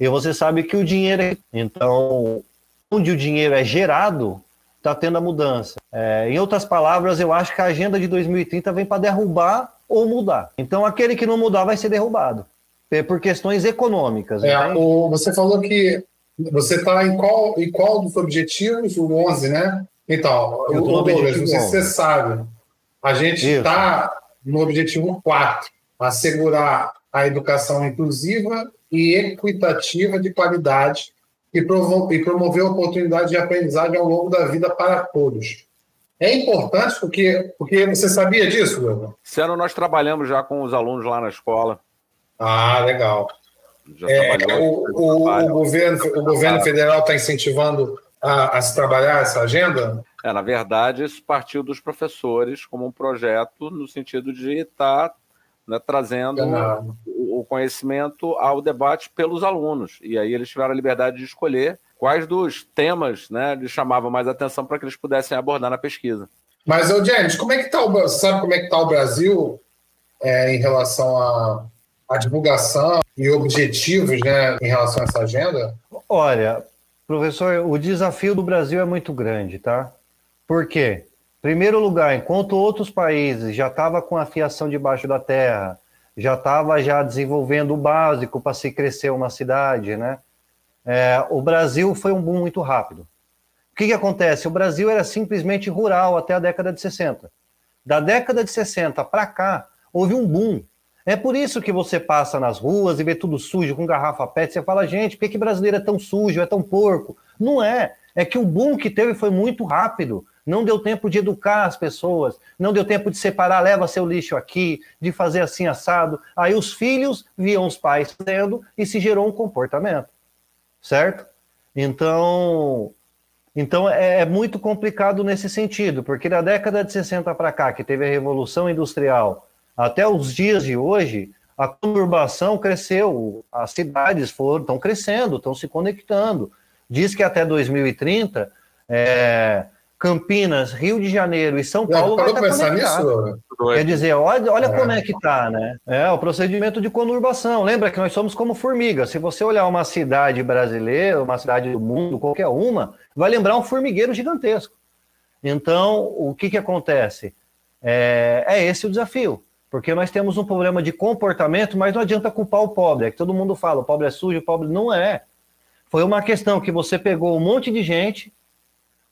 Speaker 2: E você sabe que o dinheiro é. Então, onde o dinheiro é gerado, está tendo a mudança. É, em outras palavras, eu acho que a agenda de 2030 vem para derrubar ou mudar. Então, aquele que não mudar vai ser derrubado é por questões econômicas.
Speaker 1: É, o, você falou que você está em qual, em qual dos objetivos? O 11, né? Então, o, Douglas, você sabe, a gente está no objetivo 4, assegurar a educação inclusiva e equitativa de qualidade e, e promover oportunidade de aprendizagem ao longo da vida para todos. É importante porque, porque você sabia disso, Bruno?
Speaker 3: Esse ano nós trabalhamos já com os alunos lá na escola.
Speaker 1: Ah, legal. É, o, o, o, governo, o governo federal está incentivando a, a, se trabalhar essa agenda?
Speaker 3: É, na verdade, isso partiu dos professores como um projeto no sentido de estar tá, né, trazendo o, o conhecimento ao debate pelos alunos. E aí eles tiveram a liberdade de escolher quais dos temas né, lhes chamavam mais atenção para que eles pudessem abordar na pesquisa.
Speaker 1: Mas, ô, James, como é que está o sabe como é que está o Brasil é, em relação à, à divulgação e objetivos né, em relação a essa agenda?
Speaker 2: Olha, professor, o desafio do Brasil é muito grande, tá? Por quê? Primeiro lugar, enquanto outros países já estavam com a fiação debaixo da terra, já estava já desenvolvendo o básico para se crescer uma cidade, né? É, o Brasil foi um boom muito rápido. O que, que acontece? O Brasil era simplesmente rural até a década de 60. Da década de 60 para cá, houve um boom. É por isso que você passa nas ruas e vê tudo sujo, com garrafa PET, você fala, gente, por que, que brasileiro é tão sujo, é tão porco? Não é. É que o boom que teve foi muito rápido. Não deu tempo de educar as pessoas, não deu tempo de separar, leva seu lixo aqui, de fazer assim assado. Aí os filhos viam os pais fazendo e se gerou um comportamento certo? Então, então é, é, muito complicado nesse sentido, porque da década de 60 para cá, que teve a Revolução Industrial, até os dias de hoje, a conurbação cresceu, as cidades foram, estão crescendo, estão se conectando. Diz que até 2030 é, Campinas, Rio de Janeiro e São Paulo vai estar tá nisso? Quer dizer, olha, olha é. como é que está, né? É o procedimento de conurbação. Lembra que nós somos como formiga. Se você olhar uma cidade brasileira, uma cidade do mundo, qualquer uma, vai lembrar um formigueiro gigantesco. Então, o que, que acontece? É, é esse o desafio. Porque nós temos um problema de comportamento, mas não adianta culpar o pobre. É que todo mundo fala, o pobre é sujo, o pobre não é. Foi uma questão que você pegou um monte de gente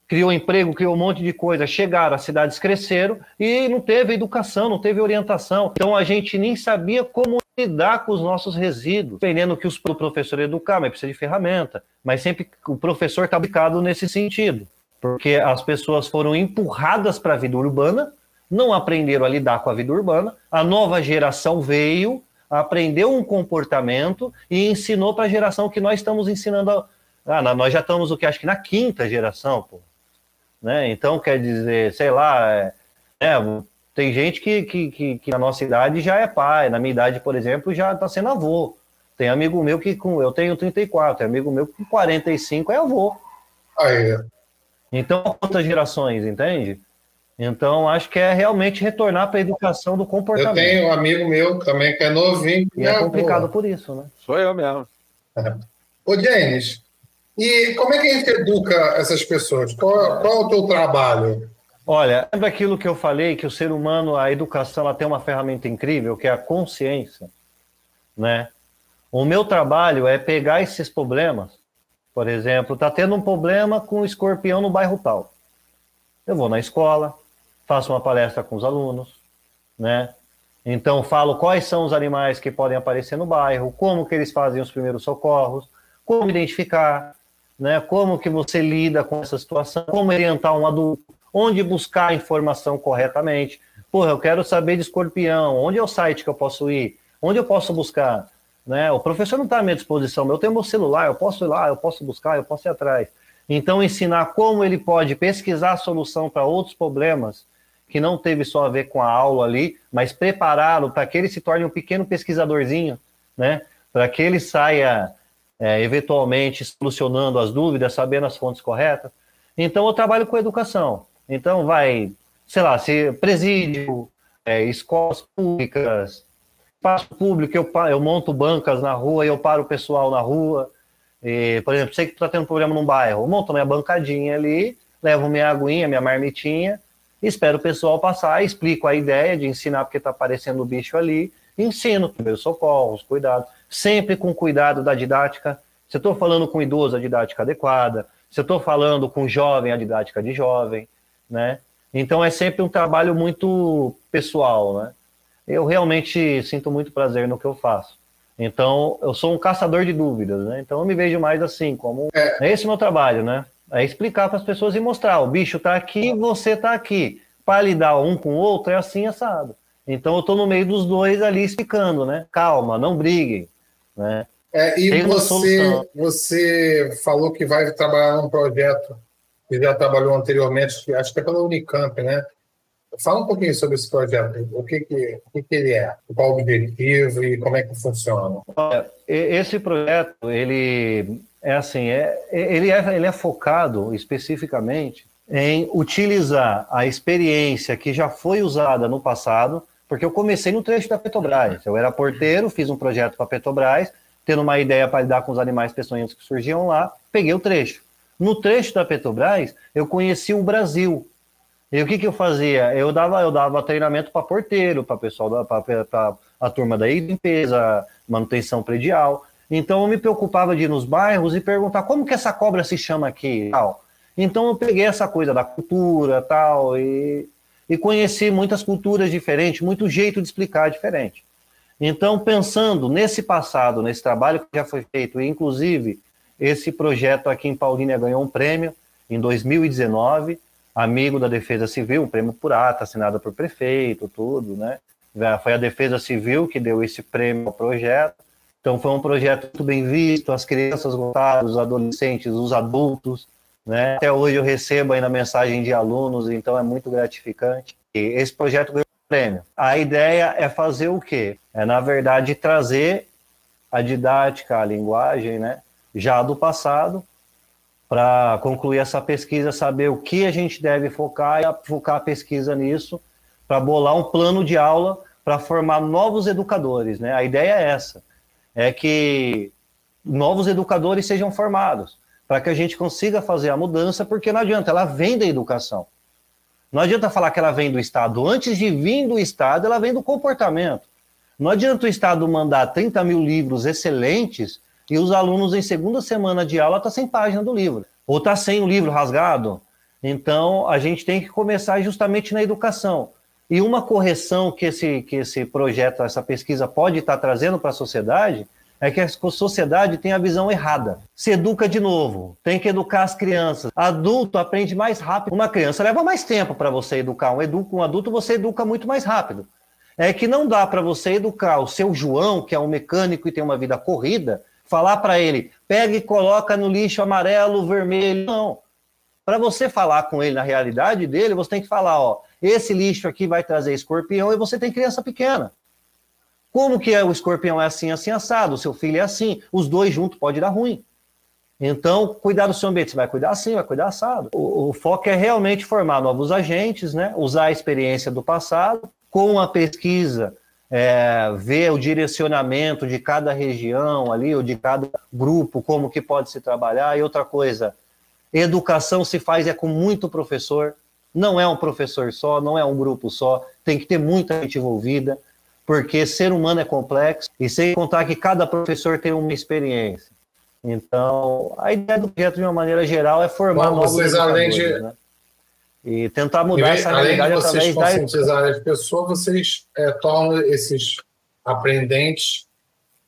Speaker 2: criou emprego, criou um monte de coisa, chegaram, as cidades cresceram e não teve educação, não teve orientação. Então a gente nem sabia como lidar com os nossos resíduos, dependendo que os professores educar, mas precisa de ferramenta. Mas sempre o professor está aplicado nesse sentido, porque as pessoas foram empurradas para a vida urbana, não aprenderam a lidar com a vida urbana, a nova geração veio, aprendeu um comportamento e ensinou para a geração que nós estamos ensinando. A... Ah, nós já estamos o que acho que na quinta geração, pô né? Então, quer dizer, sei lá, é, é, tem gente que, que, que, que, na nossa idade já é pai, na minha idade, por exemplo, já está sendo avô. Tem amigo meu que com. Eu tenho 34, tem amigo meu que com 45 é avô.
Speaker 1: Aí.
Speaker 2: Então, outras gerações, entende? Então, acho que é realmente retornar para a educação do comportamento.
Speaker 1: Eu tenho um amigo meu também que é novinho.
Speaker 2: E é, é complicado por isso, né?
Speaker 3: Sou eu mesmo.
Speaker 1: É. Ô, Denis, E como é que a gente educa essas pessoas? Qual, qual é o teu trabalho?
Speaker 2: Olha, lembra aquilo que eu falei, que o ser humano, a educação, ela tem uma ferramenta incrível, que é a consciência, né? O meu trabalho é pegar esses problemas, por exemplo, está tendo um problema com o escorpião no bairro tal. Eu vou na escola, faço uma palestra com os alunos, né? Então falo quais são os animais que podem aparecer no bairro, como que eles fazem os primeiros socorros, como identificar, né? Como que você lida com essa situação, como orientar um adulto, onde buscar a informação corretamente. Porra, eu quero saber de escorpião, onde é o site que eu posso ir, onde eu posso buscar, né? O professor não está à minha disposição, eu tenho meu celular, eu posso ir lá, eu posso buscar, eu posso ir atrás. Então, ensinar como ele pode pesquisar a solução para outros problemas que não teve só a ver com a aula ali, mas prepará-lo para que ele se torne um pequeno pesquisadorzinho, né? Para que ele saia é, eventualmente solucionando as dúvidas, sabendo as fontes corretas. Então, eu trabalho com educação. Então, vai, sei lá, se presídio, é, escolas públicas, espaço público, eu, eu monto bancas na rua eu paro o pessoal na rua. E, por exemplo, sei que está tendo problema num bairro, eu monto minha bancadinha ali, levo minha aguinha, minha marmitinha, espero o pessoal passar, explico a ideia de ensinar porque está aparecendo o bicho ali, ensino primeiros socorros, cuidado, sempre com cuidado da didática. Se eu estou falando com idoso, a didática adequada. Se eu estou falando com jovem, a didática de jovem, né? Então é sempre um trabalho muito pessoal, né? Eu realmente sinto muito prazer no que eu faço. Então, eu sou um caçador de dúvidas, né? Então, eu me vejo mais assim, como. É, é esse o meu trabalho, né? É explicar para as pessoas e mostrar: o bicho está aqui, você está aqui. Para lidar um com o outro é assim assado. Então, eu estou no meio dos dois ali explicando, né? Calma, não briguem, né?
Speaker 1: É, e você, você falou que vai trabalhar num projeto que já trabalhou anteriormente, acho que é pela Unicamp, né? Fala um pouquinho sobre esse projeto, o que, que, o que, que ele é, qual o objetivo e como é que funciona.
Speaker 2: Esse projeto, ele é assim, é, ele, é, ele é focado especificamente em utilizar a experiência que já foi usada no passado, porque eu comecei no trecho da Petrobras. Eu era porteiro, fiz um projeto para a Petrobras, tendo uma ideia para lidar com os animais peçonhentos que surgiam lá, peguei o trecho. No trecho da Petrobras, eu conheci o Brasil, e o que, que eu fazia? Eu dava, eu dava treinamento para porteiro, para pessoal, para a turma da limpeza, manutenção predial. Então eu me preocupava de ir nos bairros e perguntar como que essa cobra se chama aqui, tal. Então eu peguei essa coisa da cultura, tal, e, e conheci muitas culturas diferentes, muito jeito de explicar diferente. Então pensando nesse passado, nesse trabalho que já foi feito, e inclusive esse projeto aqui em Paulínia ganhou um prêmio em 2019 amigo da Defesa Civil, um prêmio por ata, assinado por prefeito, tudo, né? Foi a Defesa Civil que deu esse prêmio ao projeto. Então foi um projeto muito bem visto, as crianças gostaram, os adolescentes, os adultos, né? Até hoje eu recebo ainda mensagem de alunos, então é muito gratificante. E esse projeto ganhou prêmio. A ideia é fazer o quê? É, na verdade, trazer a didática, a linguagem, né? Já do passado, para concluir essa pesquisa, saber o que a gente deve focar e focar a pesquisa nisso, para bolar um plano de aula para formar novos educadores. Né? A ideia é essa, é que novos educadores sejam formados, para que a gente consiga fazer a mudança, porque não adianta, ela vem da educação. Não adianta falar que ela vem do Estado. Antes de vir do Estado, ela vem do comportamento. Não adianta o Estado mandar 30 mil livros excelentes e os alunos em segunda semana de aula tá sem página do livro, ou tá sem o livro rasgado. Então, a gente tem que começar justamente na educação. E uma correção que esse, que esse projeto, essa pesquisa pode estar tá trazendo para a sociedade é que a sociedade tem a visão errada. Se educa de novo, tem que educar as crianças. Adulto aprende mais rápido. Uma criança leva mais tempo para você educar. Um, educa, um adulto você educa muito mais rápido. É que não dá para você educar o seu João, que é um mecânico e tem uma vida corrida, falar para ele, pega e coloca no lixo amarelo, vermelho. Não. Para você falar com ele na realidade dele, você tem que falar, ó, esse lixo aqui vai trazer escorpião e você tem criança pequena. Como que é, o escorpião é assim, assim, assado, o seu filho é assim, os dois juntos pode dar ruim. Então, cuidar do seu ambiente, você vai cuidar assim, vai cuidar assado. O, o foco é realmente formar novos agentes, né? usar a experiência do passado, com a pesquisa é, ver o direcionamento de cada região ali, ou de cada grupo, como que pode se trabalhar. E outra coisa, educação se faz é com muito professor, não é um professor só, não é um grupo só, tem que ter muita gente envolvida, porque ser humano é complexo, e sem contar que cada professor tem uma experiência. Então, a ideia do projeto, de uma maneira geral, é formar
Speaker 1: Bom, vocês, além de,
Speaker 2: né? e tentar mudar
Speaker 1: e,
Speaker 2: essa realidade
Speaker 1: além de vocês
Speaker 2: através
Speaker 1: conscientizarem da... as pessoas, vocês é, tornam esses aprendentes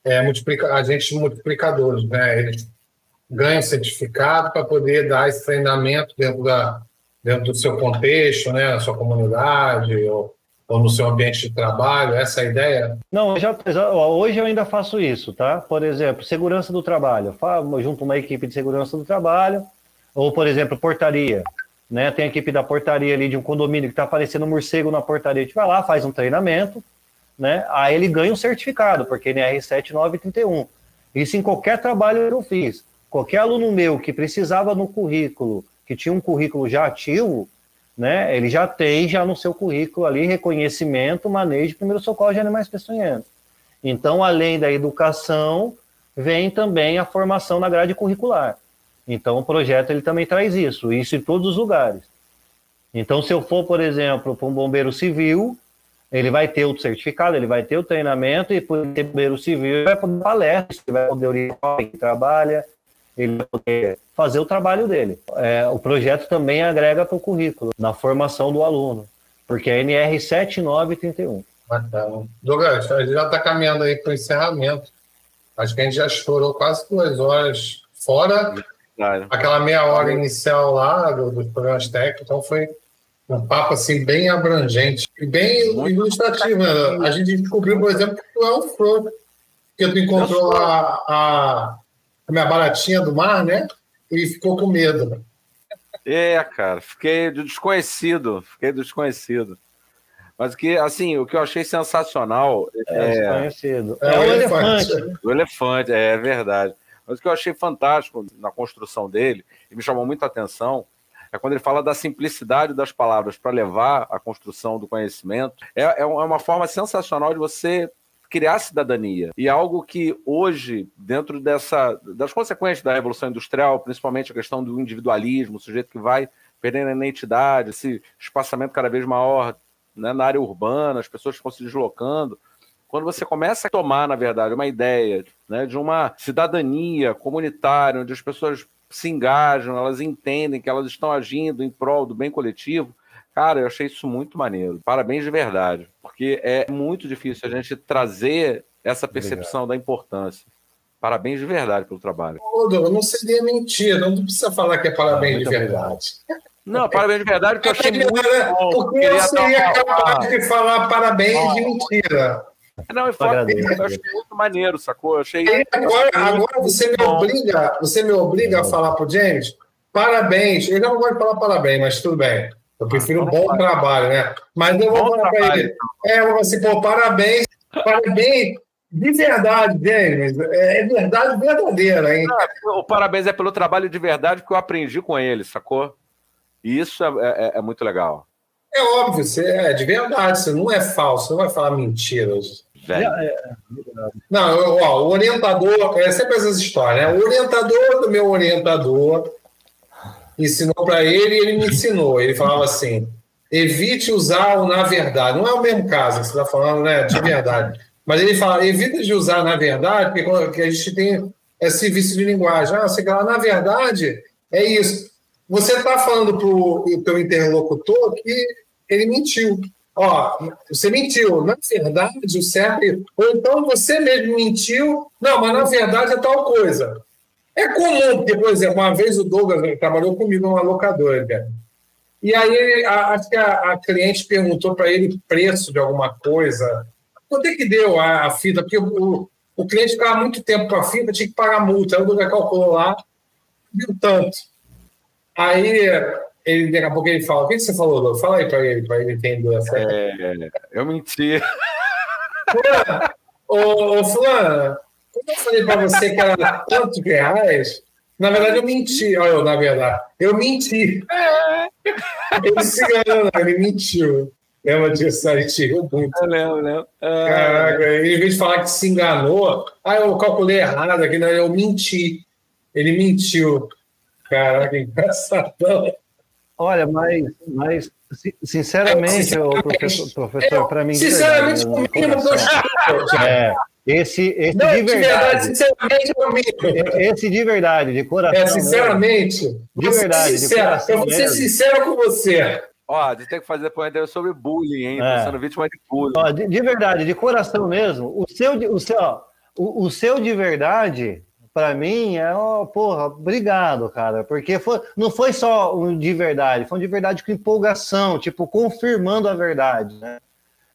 Speaker 1: é, multiplica, agentes multiplicadores, né? Eles ganham certificado para poder dar esse treinamento dentro, da, dentro do seu contexto, né? Na sua comunidade ou, ou no seu ambiente de trabalho, essa é a ideia?
Speaker 2: Não, eu já, hoje eu ainda faço isso, tá? Por exemplo, segurança do trabalho. Eu junto uma equipe de segurança do trabalho, ou, por exemplo, portaria né? Tem a equipe da portaria ali de um condomínio que está aparecendo um morcego na portaria, a gente vai lá, faz um treinamento, né? Aí ele ganha um certificado, porque ele é R7931. Isso em qualquer trabalho eu fiz. Qualquer aluno meu que precisava no currículo, que tinha um currículo já ativo, né? Ele já tem já no seu currículo ali reconhecimento, manejo de primeiro socorro de animais peçonhentos. Então, além da educação, vem também a formação na grade curricular. Então, o projeto ele também traz isso, isso em todos os lugares. Então, se eu for, por exemplo, para um bombeiro civil, ele vai ter o certificado, ele vai ter o treinamento, e por ser bombeiro civil, ele vai poder palestra, ele vai poder orientar quem trabalha, ele vai poder fazer o trabalho dele. É, o projeto também agrega para o currículo, na formação do aluno, porque é NR 7931.
Speaker 1: Bacana. Douglas, a gente já está caminhando aí para o encerramento. Acho que a gente já estourou quase duas horas fora Claro. Aquela meia hora inicial lá do, dos programas técnicos, então foi um papo assim bem abrangente e bem Muito ilustrativo. Né? A gente descobriu, por exemplo, que tu é um flor, que tu encontrou a, a, a, minha baratinha do mar, né? E ficou com medo.
Speaker 3: É, cara, fiquei desconhecido, fiquei desconhecido. Mas que, assim, o que eu achei sensacional
Speaker 2: é, é, desconhecido.
Speaker 3: é, é o elefante. elefante. O elefante, é, é verdade. Mas o que eu achei fantástico na construção dele, e me chamou muita atenção, é quando ele fala da simplicidade das palavras para levar à construção do conhecimento. É, é, é uma forma sensacional de você criar cidadania. E algo que hoje, dentro dessa, das consequências da Revolução Industrial, principalmente a questão do individualismo, o sujeito que vai perdendo a identidade, esse espaçamento cada vez maior né, na área urbana, as pessoas ficam se deslocando, quando você começa a tomar, na verdade, uma ideia né, de uma cidadania comunitária, onde as pessoas se engajam, elas entendem que elas estão agindo em prol do bem coletivo, cara, eu achei isso muito maneiro. Parabéns de verdade, porque é muito difícil a gente trazer essa percepção Obrigado. da importância. Parabéns de verdade pelo trabalho.
Speaker 1: Ô, Douglas, não seria mentira, não precisa falar que é parabéns ah, de verdade.
Speaker 3: Não, parabéns de verdade, porque eu achei muito bom.
Speaker 1: Porque eu seria capaz de falar parabéns de mentira.
Speaker 3: Não, é foda, eu achei muito maneiro, sacou? Eu achei.
Speaker 1: agora, agora você me obriga, você me obriga a falar pro James, parabéns. Eu não gosto de falar parabéns, mas tudo bem. Eu prefiro um bom trabalho, né? Mas eu vou falar para ele. É, eu vou assim, pô, parabéns, parabéns. De verdade, James. É, é verdade verdadeira, hein?
Speaker 3: o parabéns é pelo trabalho de verdade que eu aprendi com ele, sacou? E isso é, é, é muito legal.
Speaker 1: É óbvio, você é de verdade, você não é falso, você não vai falar mentiras. É, é, não, ó, o orientador, é sempre essas histórias, né? O orientador do meu orientador ensinou para ele e ele me ensinou. Ele falava assim: evite usar o na verdade. Não é o mesmo caso que você está falando, né? De verdade. Mas ele fala: evita de usar na verdade, porque a gente tem esse vício de linguagem. Ah, você fala, na verdade, é isso. Você está falando para o teu interlocutor que ele mentiu ó, você mentiu, na verdade o certo é... Ou então você mesmo mentiu, não, mas na verdade é tal coisa. É comum, porque, por exemplo, uma vez o Douglas trabalhou comigo numa locadora. E aí a, acho que a, a cliente perguntou para ele preço de alguma coisa. Quanto é que deu a, a fita? Porque o, o cliente ficava muito tempo com a fita, tinha que pagar multa. Aí o Douglas calculou lá, viu tanto. Aí ele, daqui a pouco ele fala: O que você falou, Lô? Fala aí para ele, para ele entender essa.
Speaker 3: É, eu menti.
Speaker 1: ô, ô, Fulano, eu falei para você que era tantos reais, na verdade eu menti. Olha, eu, na verdade, eu menti. Ele se engana, ele mentiu. Lembra disso? A gente riu muito. Eu lembro, lembro. Ah, Caraca, em vez de falar que se enganou, ah, eu calculei errado aqui, não, eu menti. Ele mentiu. Caraca, engraçadão.
Speaker 2: Olha, mas, mas sinceramente, é, o professor, professor para mim.
Speaker 1: Sinceramente, o mínimo do
Speaker 2: É. Esse, esse não, de, verdade, de verdade, sinceramente, é esse de verdade, de coração.
Speaker 1: É, sinceramente, mesmo, de verdade, sincero, de coração. Eu vou ser sincero com você.
Speaker 3: Ó, a gente tem que fazer depoimento sobre bullying, hein? É. Sendo vítima de bullying.
Speaker 2: Ó, de, de, verdade, de coração mesmo. O seu, o seu, ó, o, o seu de verdade, para mim, é, ó, porra, obrigado, cara. Porque foi, não foi só um de verdade, foi um de verdade com empolgação, tipo, confirmando a verdade, né?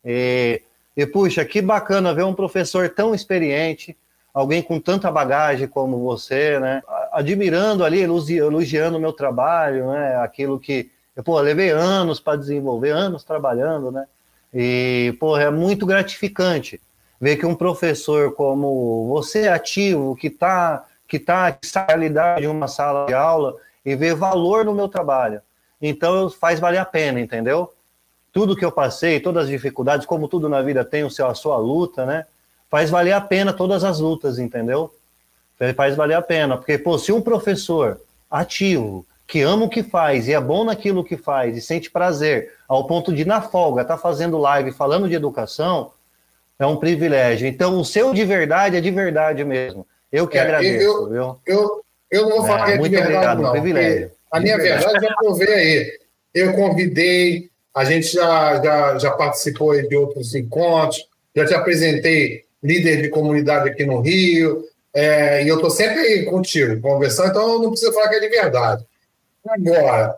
Speaker 2: E, e, puxa, que bacana ver um professor tão experiente, alguém com tanta bagagem como você, né? Admirando ali, elogiando o meu trabalho, né? Aquilo que, eu, pô, levei anos para desenvolver, anos trabalhando, né? E, pô, é muito gratificante ver que um professor como você, ativo, que está que tá na realidade de uma sala de aula e vê valor no meu trabalho. Então, faz valer a pena, entendeu? Tudo que eu passei, todas as dificuldades, como tudo na vida tem o seu, a sua luta, né? Faz valer a pena todas as lutas, entendeu? Faz valer a pena, porque, pô, se um professor ativo, que ama o que faz e é bom naquilo que faz e sente prazer, ao ponto de, na folga, tá fazendo live falando de educação, é um privilégio. Então, o seu de verdade é de verdade mesmo. Eu que é, agradeço,
Speaker 1: eu,
Speaker 2: viu?
Speaker 1: Eu, eu não vou falar é, que é de verdade, obrigado, não. Privilégio. A minha verdade, verdade já provei aí. Eu convidei a gente já, já, já participou de outros encontros, já te apresentei líder de comunidade aqui no Rio, é, e eu estou sempre contigo, conversando, então não preciso falar que é de verdade. Agora,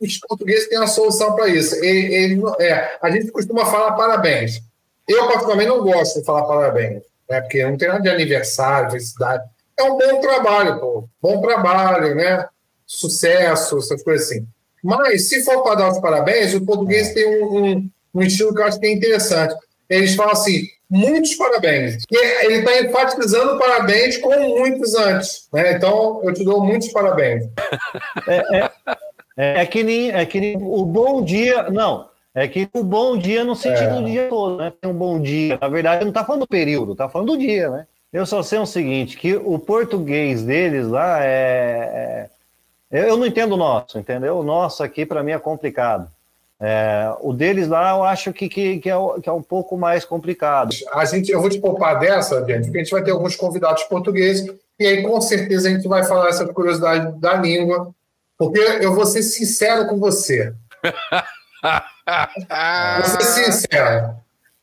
Speaker 1: os portugueses têm uma solução para isso. Ele, ele, é, a gente costuma falar parabéns. Eu, particularmente, não gosto de falar parabéns, né, porque não tem nada de aniversário, felicidade. É um bom trabalho, pô. Bom trabalho, né? Sucesso, essas coisas assim. Mas, se for para dar os parabéns, o português tem um, um, um, estilo que eu acho que é interessante. Eles falam assim, muitos parabéns. E ele está enfatizando parabéns com muitos antes. Né? Então, eu te dou muitos parabéns.
Speaker 2: É, é, é, é, que nem, é que nem o bom dia... Não, é que o bom dia no sentido é. do dia todo, né? Tem um bom dia. Na verdade, não está falando do período, está falando do dia, né? Eu só sei o seguinte, que o português deles lá é, é eu não entendo o nosso, entendeu? O nosso aqui, para mim, é complicado. É, o deles lá, eu acho que, que, que, é, que é um pouco mais complicado.
Speaker 1: A gente, eu vou te poupar dessa, gente, porque a gente vai ter alguns convidados portugueses, e aí com certeza a gente vai falar essa curiosidade da língua, porque eu vou ser sincero com você. vou ser sincero.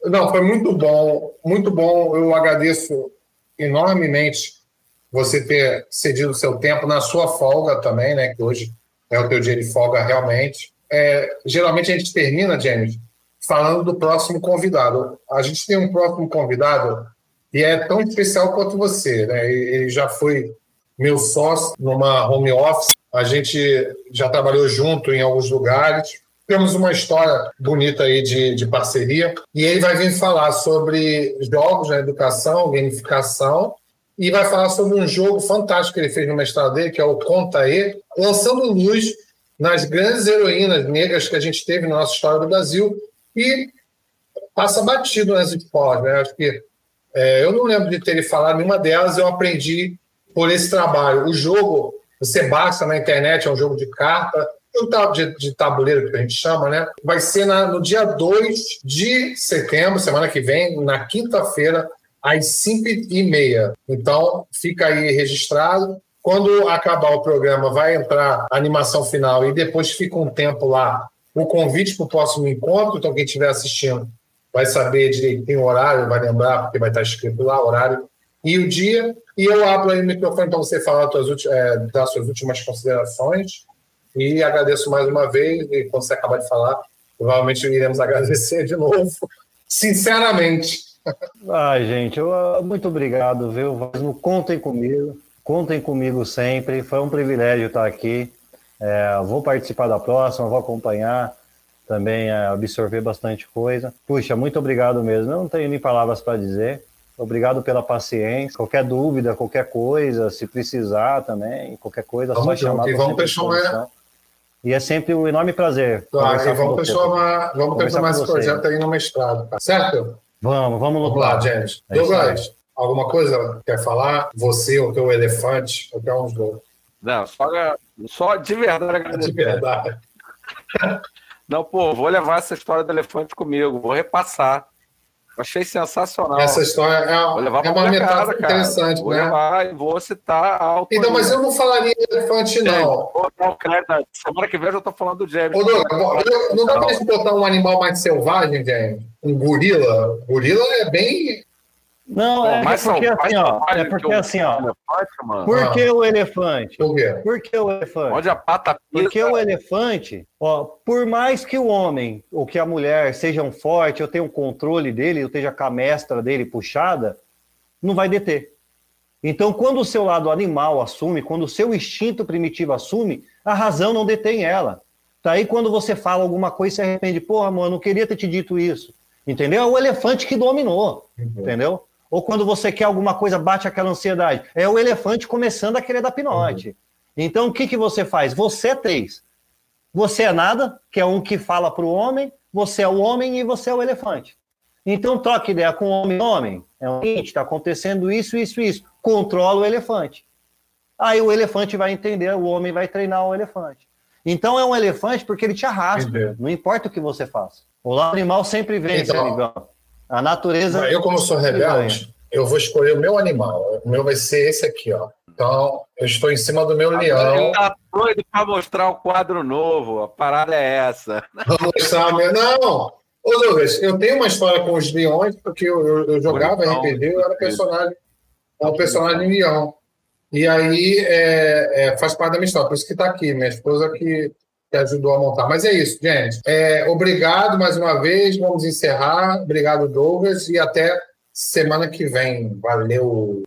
Speaker 1: Não, foi muito bom, muito bom. Eu agradeço enormemente você ter cedido o seu tempo na sua folga também, né? Que hoje é o teu dia de folga realmente. É, geralmente a gente termina, James, falando do próximo convidado. A gente tem um próximo convidado e é tão especial quanto você, né? Ele já foi meu sócio numa home office. A gente já trabalhou junto em alguns lugares. Temos uma história bonita aí de, de parceria. E ele vai vir falar sobre jogos na educação, gamificação e vai falar sobre um jogo fantástico que ele fez no mestrado dele, que é o Conta E, lançando luz nas grandes heroínas negras que a gente teve na nossa história do Brasil e passa batido nas escolas. Né? Acho que é, eu não lembro de ter falado nenhuma delas, eu aprendi por esse trabalho. O jogo, você baixa na internet, é um jogo de carta, de, de tabuleiro que a gente chama, né? Vai ser na, no dia 2 de setembro, semana que vem, na quinta-feira, às 5 e meia. Então, fica aí registrado. Quando acabar o programa, vai entrar a animação final e depois fica um tempo lá o convite para o próximo encontro. Então, quem estiver assistindo vai saber direitinho o horário, vai lembrar, porque vai estar escrito lá o horário e o dia. E eu abro aí o microfone para você falar suas, é, suas últimas considerações. E agradeço mais uma vez. E quando você acabar de falar, provavelmente iremos agradecer de novo, sinceramente.
Speaker 2: Ai, gente, eu, muito obrigado, viu? Contem comigo, contem comigo sempre. Foi um privilégio estar aqui. É, vou participar da próxima, vou acompanhar também, é, absorver bastante coisa. Puxa, muito obrigado mesmo. Eu não tenho nem palavras para dizer. Obrigado pela paciência. Qualquer dúvida, qualquer coisa, se precisar também, qualquer coisa,
Speaker 1: vamos
Speaker 2: só chamar.
Speaker 1: E vamos fechar,
Speaker 2: E é sempre um enorme prazer.
Speaker 1: Claro, e vamos transformar, vamos transformar esse projeto aí no mestrado, tá certo?
Speaker 2: Vamos, vamos
Speaker 1: lutar. Vamos lá, gente. É Douglas, alguma coisa quer falar? Você, o teu elefante, qualquer um dos dois.
Speaker 3: Não, só, só de verdade agradecer.
Speaker 1: De verdade.
Speaker 3: Não, pô, vou levar essa história do elefante comigo, vou repassar. Achei sensacional.
Speaker 1: Essa história é, é uma metáfora interessante,
Speaker 3: vou
Speaker 1: né?
Speaker 3: Levar e vou citar a
Speaker 1: Então, mas eu não falaria elefante, não.
Speaker 3: Vou dar o crédito. Semana que vem eu já estou falando do James.
Speaker 1: Ô, Douglas, não dá para botar um animal mais selvagem, James? Um gorila? Gorila é bem
Speaker 2: não, é, é porque assim, ó. É porque assim, ó. Por que o elefante?
Speaker 1: Por quê?
Speaker 2: Por que o elefante?
Speaker 3: Onde a pata
Speaker 2: pisa. Porque o elefante, ó, por mais que o homem ou que a mulher sejam forte, eu tenha um controle dele, eu esteja com a mestra dele puxada, não vai deter. Então, quando o seu lado animal assume, quando o seu instinto primitivo assume, a razão não detém ela. Daí, tá quando você fala alguma coisa e se arrepende, porra, mano, eu não queria ter te dito isso. Entendeu? É o elefante que dominou. Uhum. Entendeu? Ou quando você quer alguma coisa, bate aquela ansiedade. É o elefante começando a querer dar pinote. Uhum. Então, o que, que você faz? Você é três. Você é nada, que é um que fala para o homem, você é o homem e você é o elefante. Então, troca ideia com o homem-homem. É o seguinte, está acontecendo isso, isso, isso. Controla o elefante. Aí o elefante vai entender, o homem vai treinar o elefante. Então, é um elefante porque ele te arrasta. Entendi. Não importa o que você faça. O animal sempre vence, então, amigão. A natureza.
Speaker 1: Eu, como sou rebelde, eu vou escolher o meu animal. O meu vai ser esse aqui, ó. Então, eu estou em cima do meu leão. Ele
Speaker 3: tá doido para mostrar o quadro novo. A parada é essa.
Speaker 1: Vou mostrar meu. Não! Ô, Lucas, eu tenho uma história com os leões, porque eu, eu, eu jogava RPG, eu era personagem, um personagem leão. E aí é, é, faz parte da minha história, por isso que está aqui. Minha esposa que que ajudou a montar. Mas é isso, gente. É, obrigado mais uma vez. Vamos encerrar. Obrigado, Douglas. E até semana que vem. Valeu.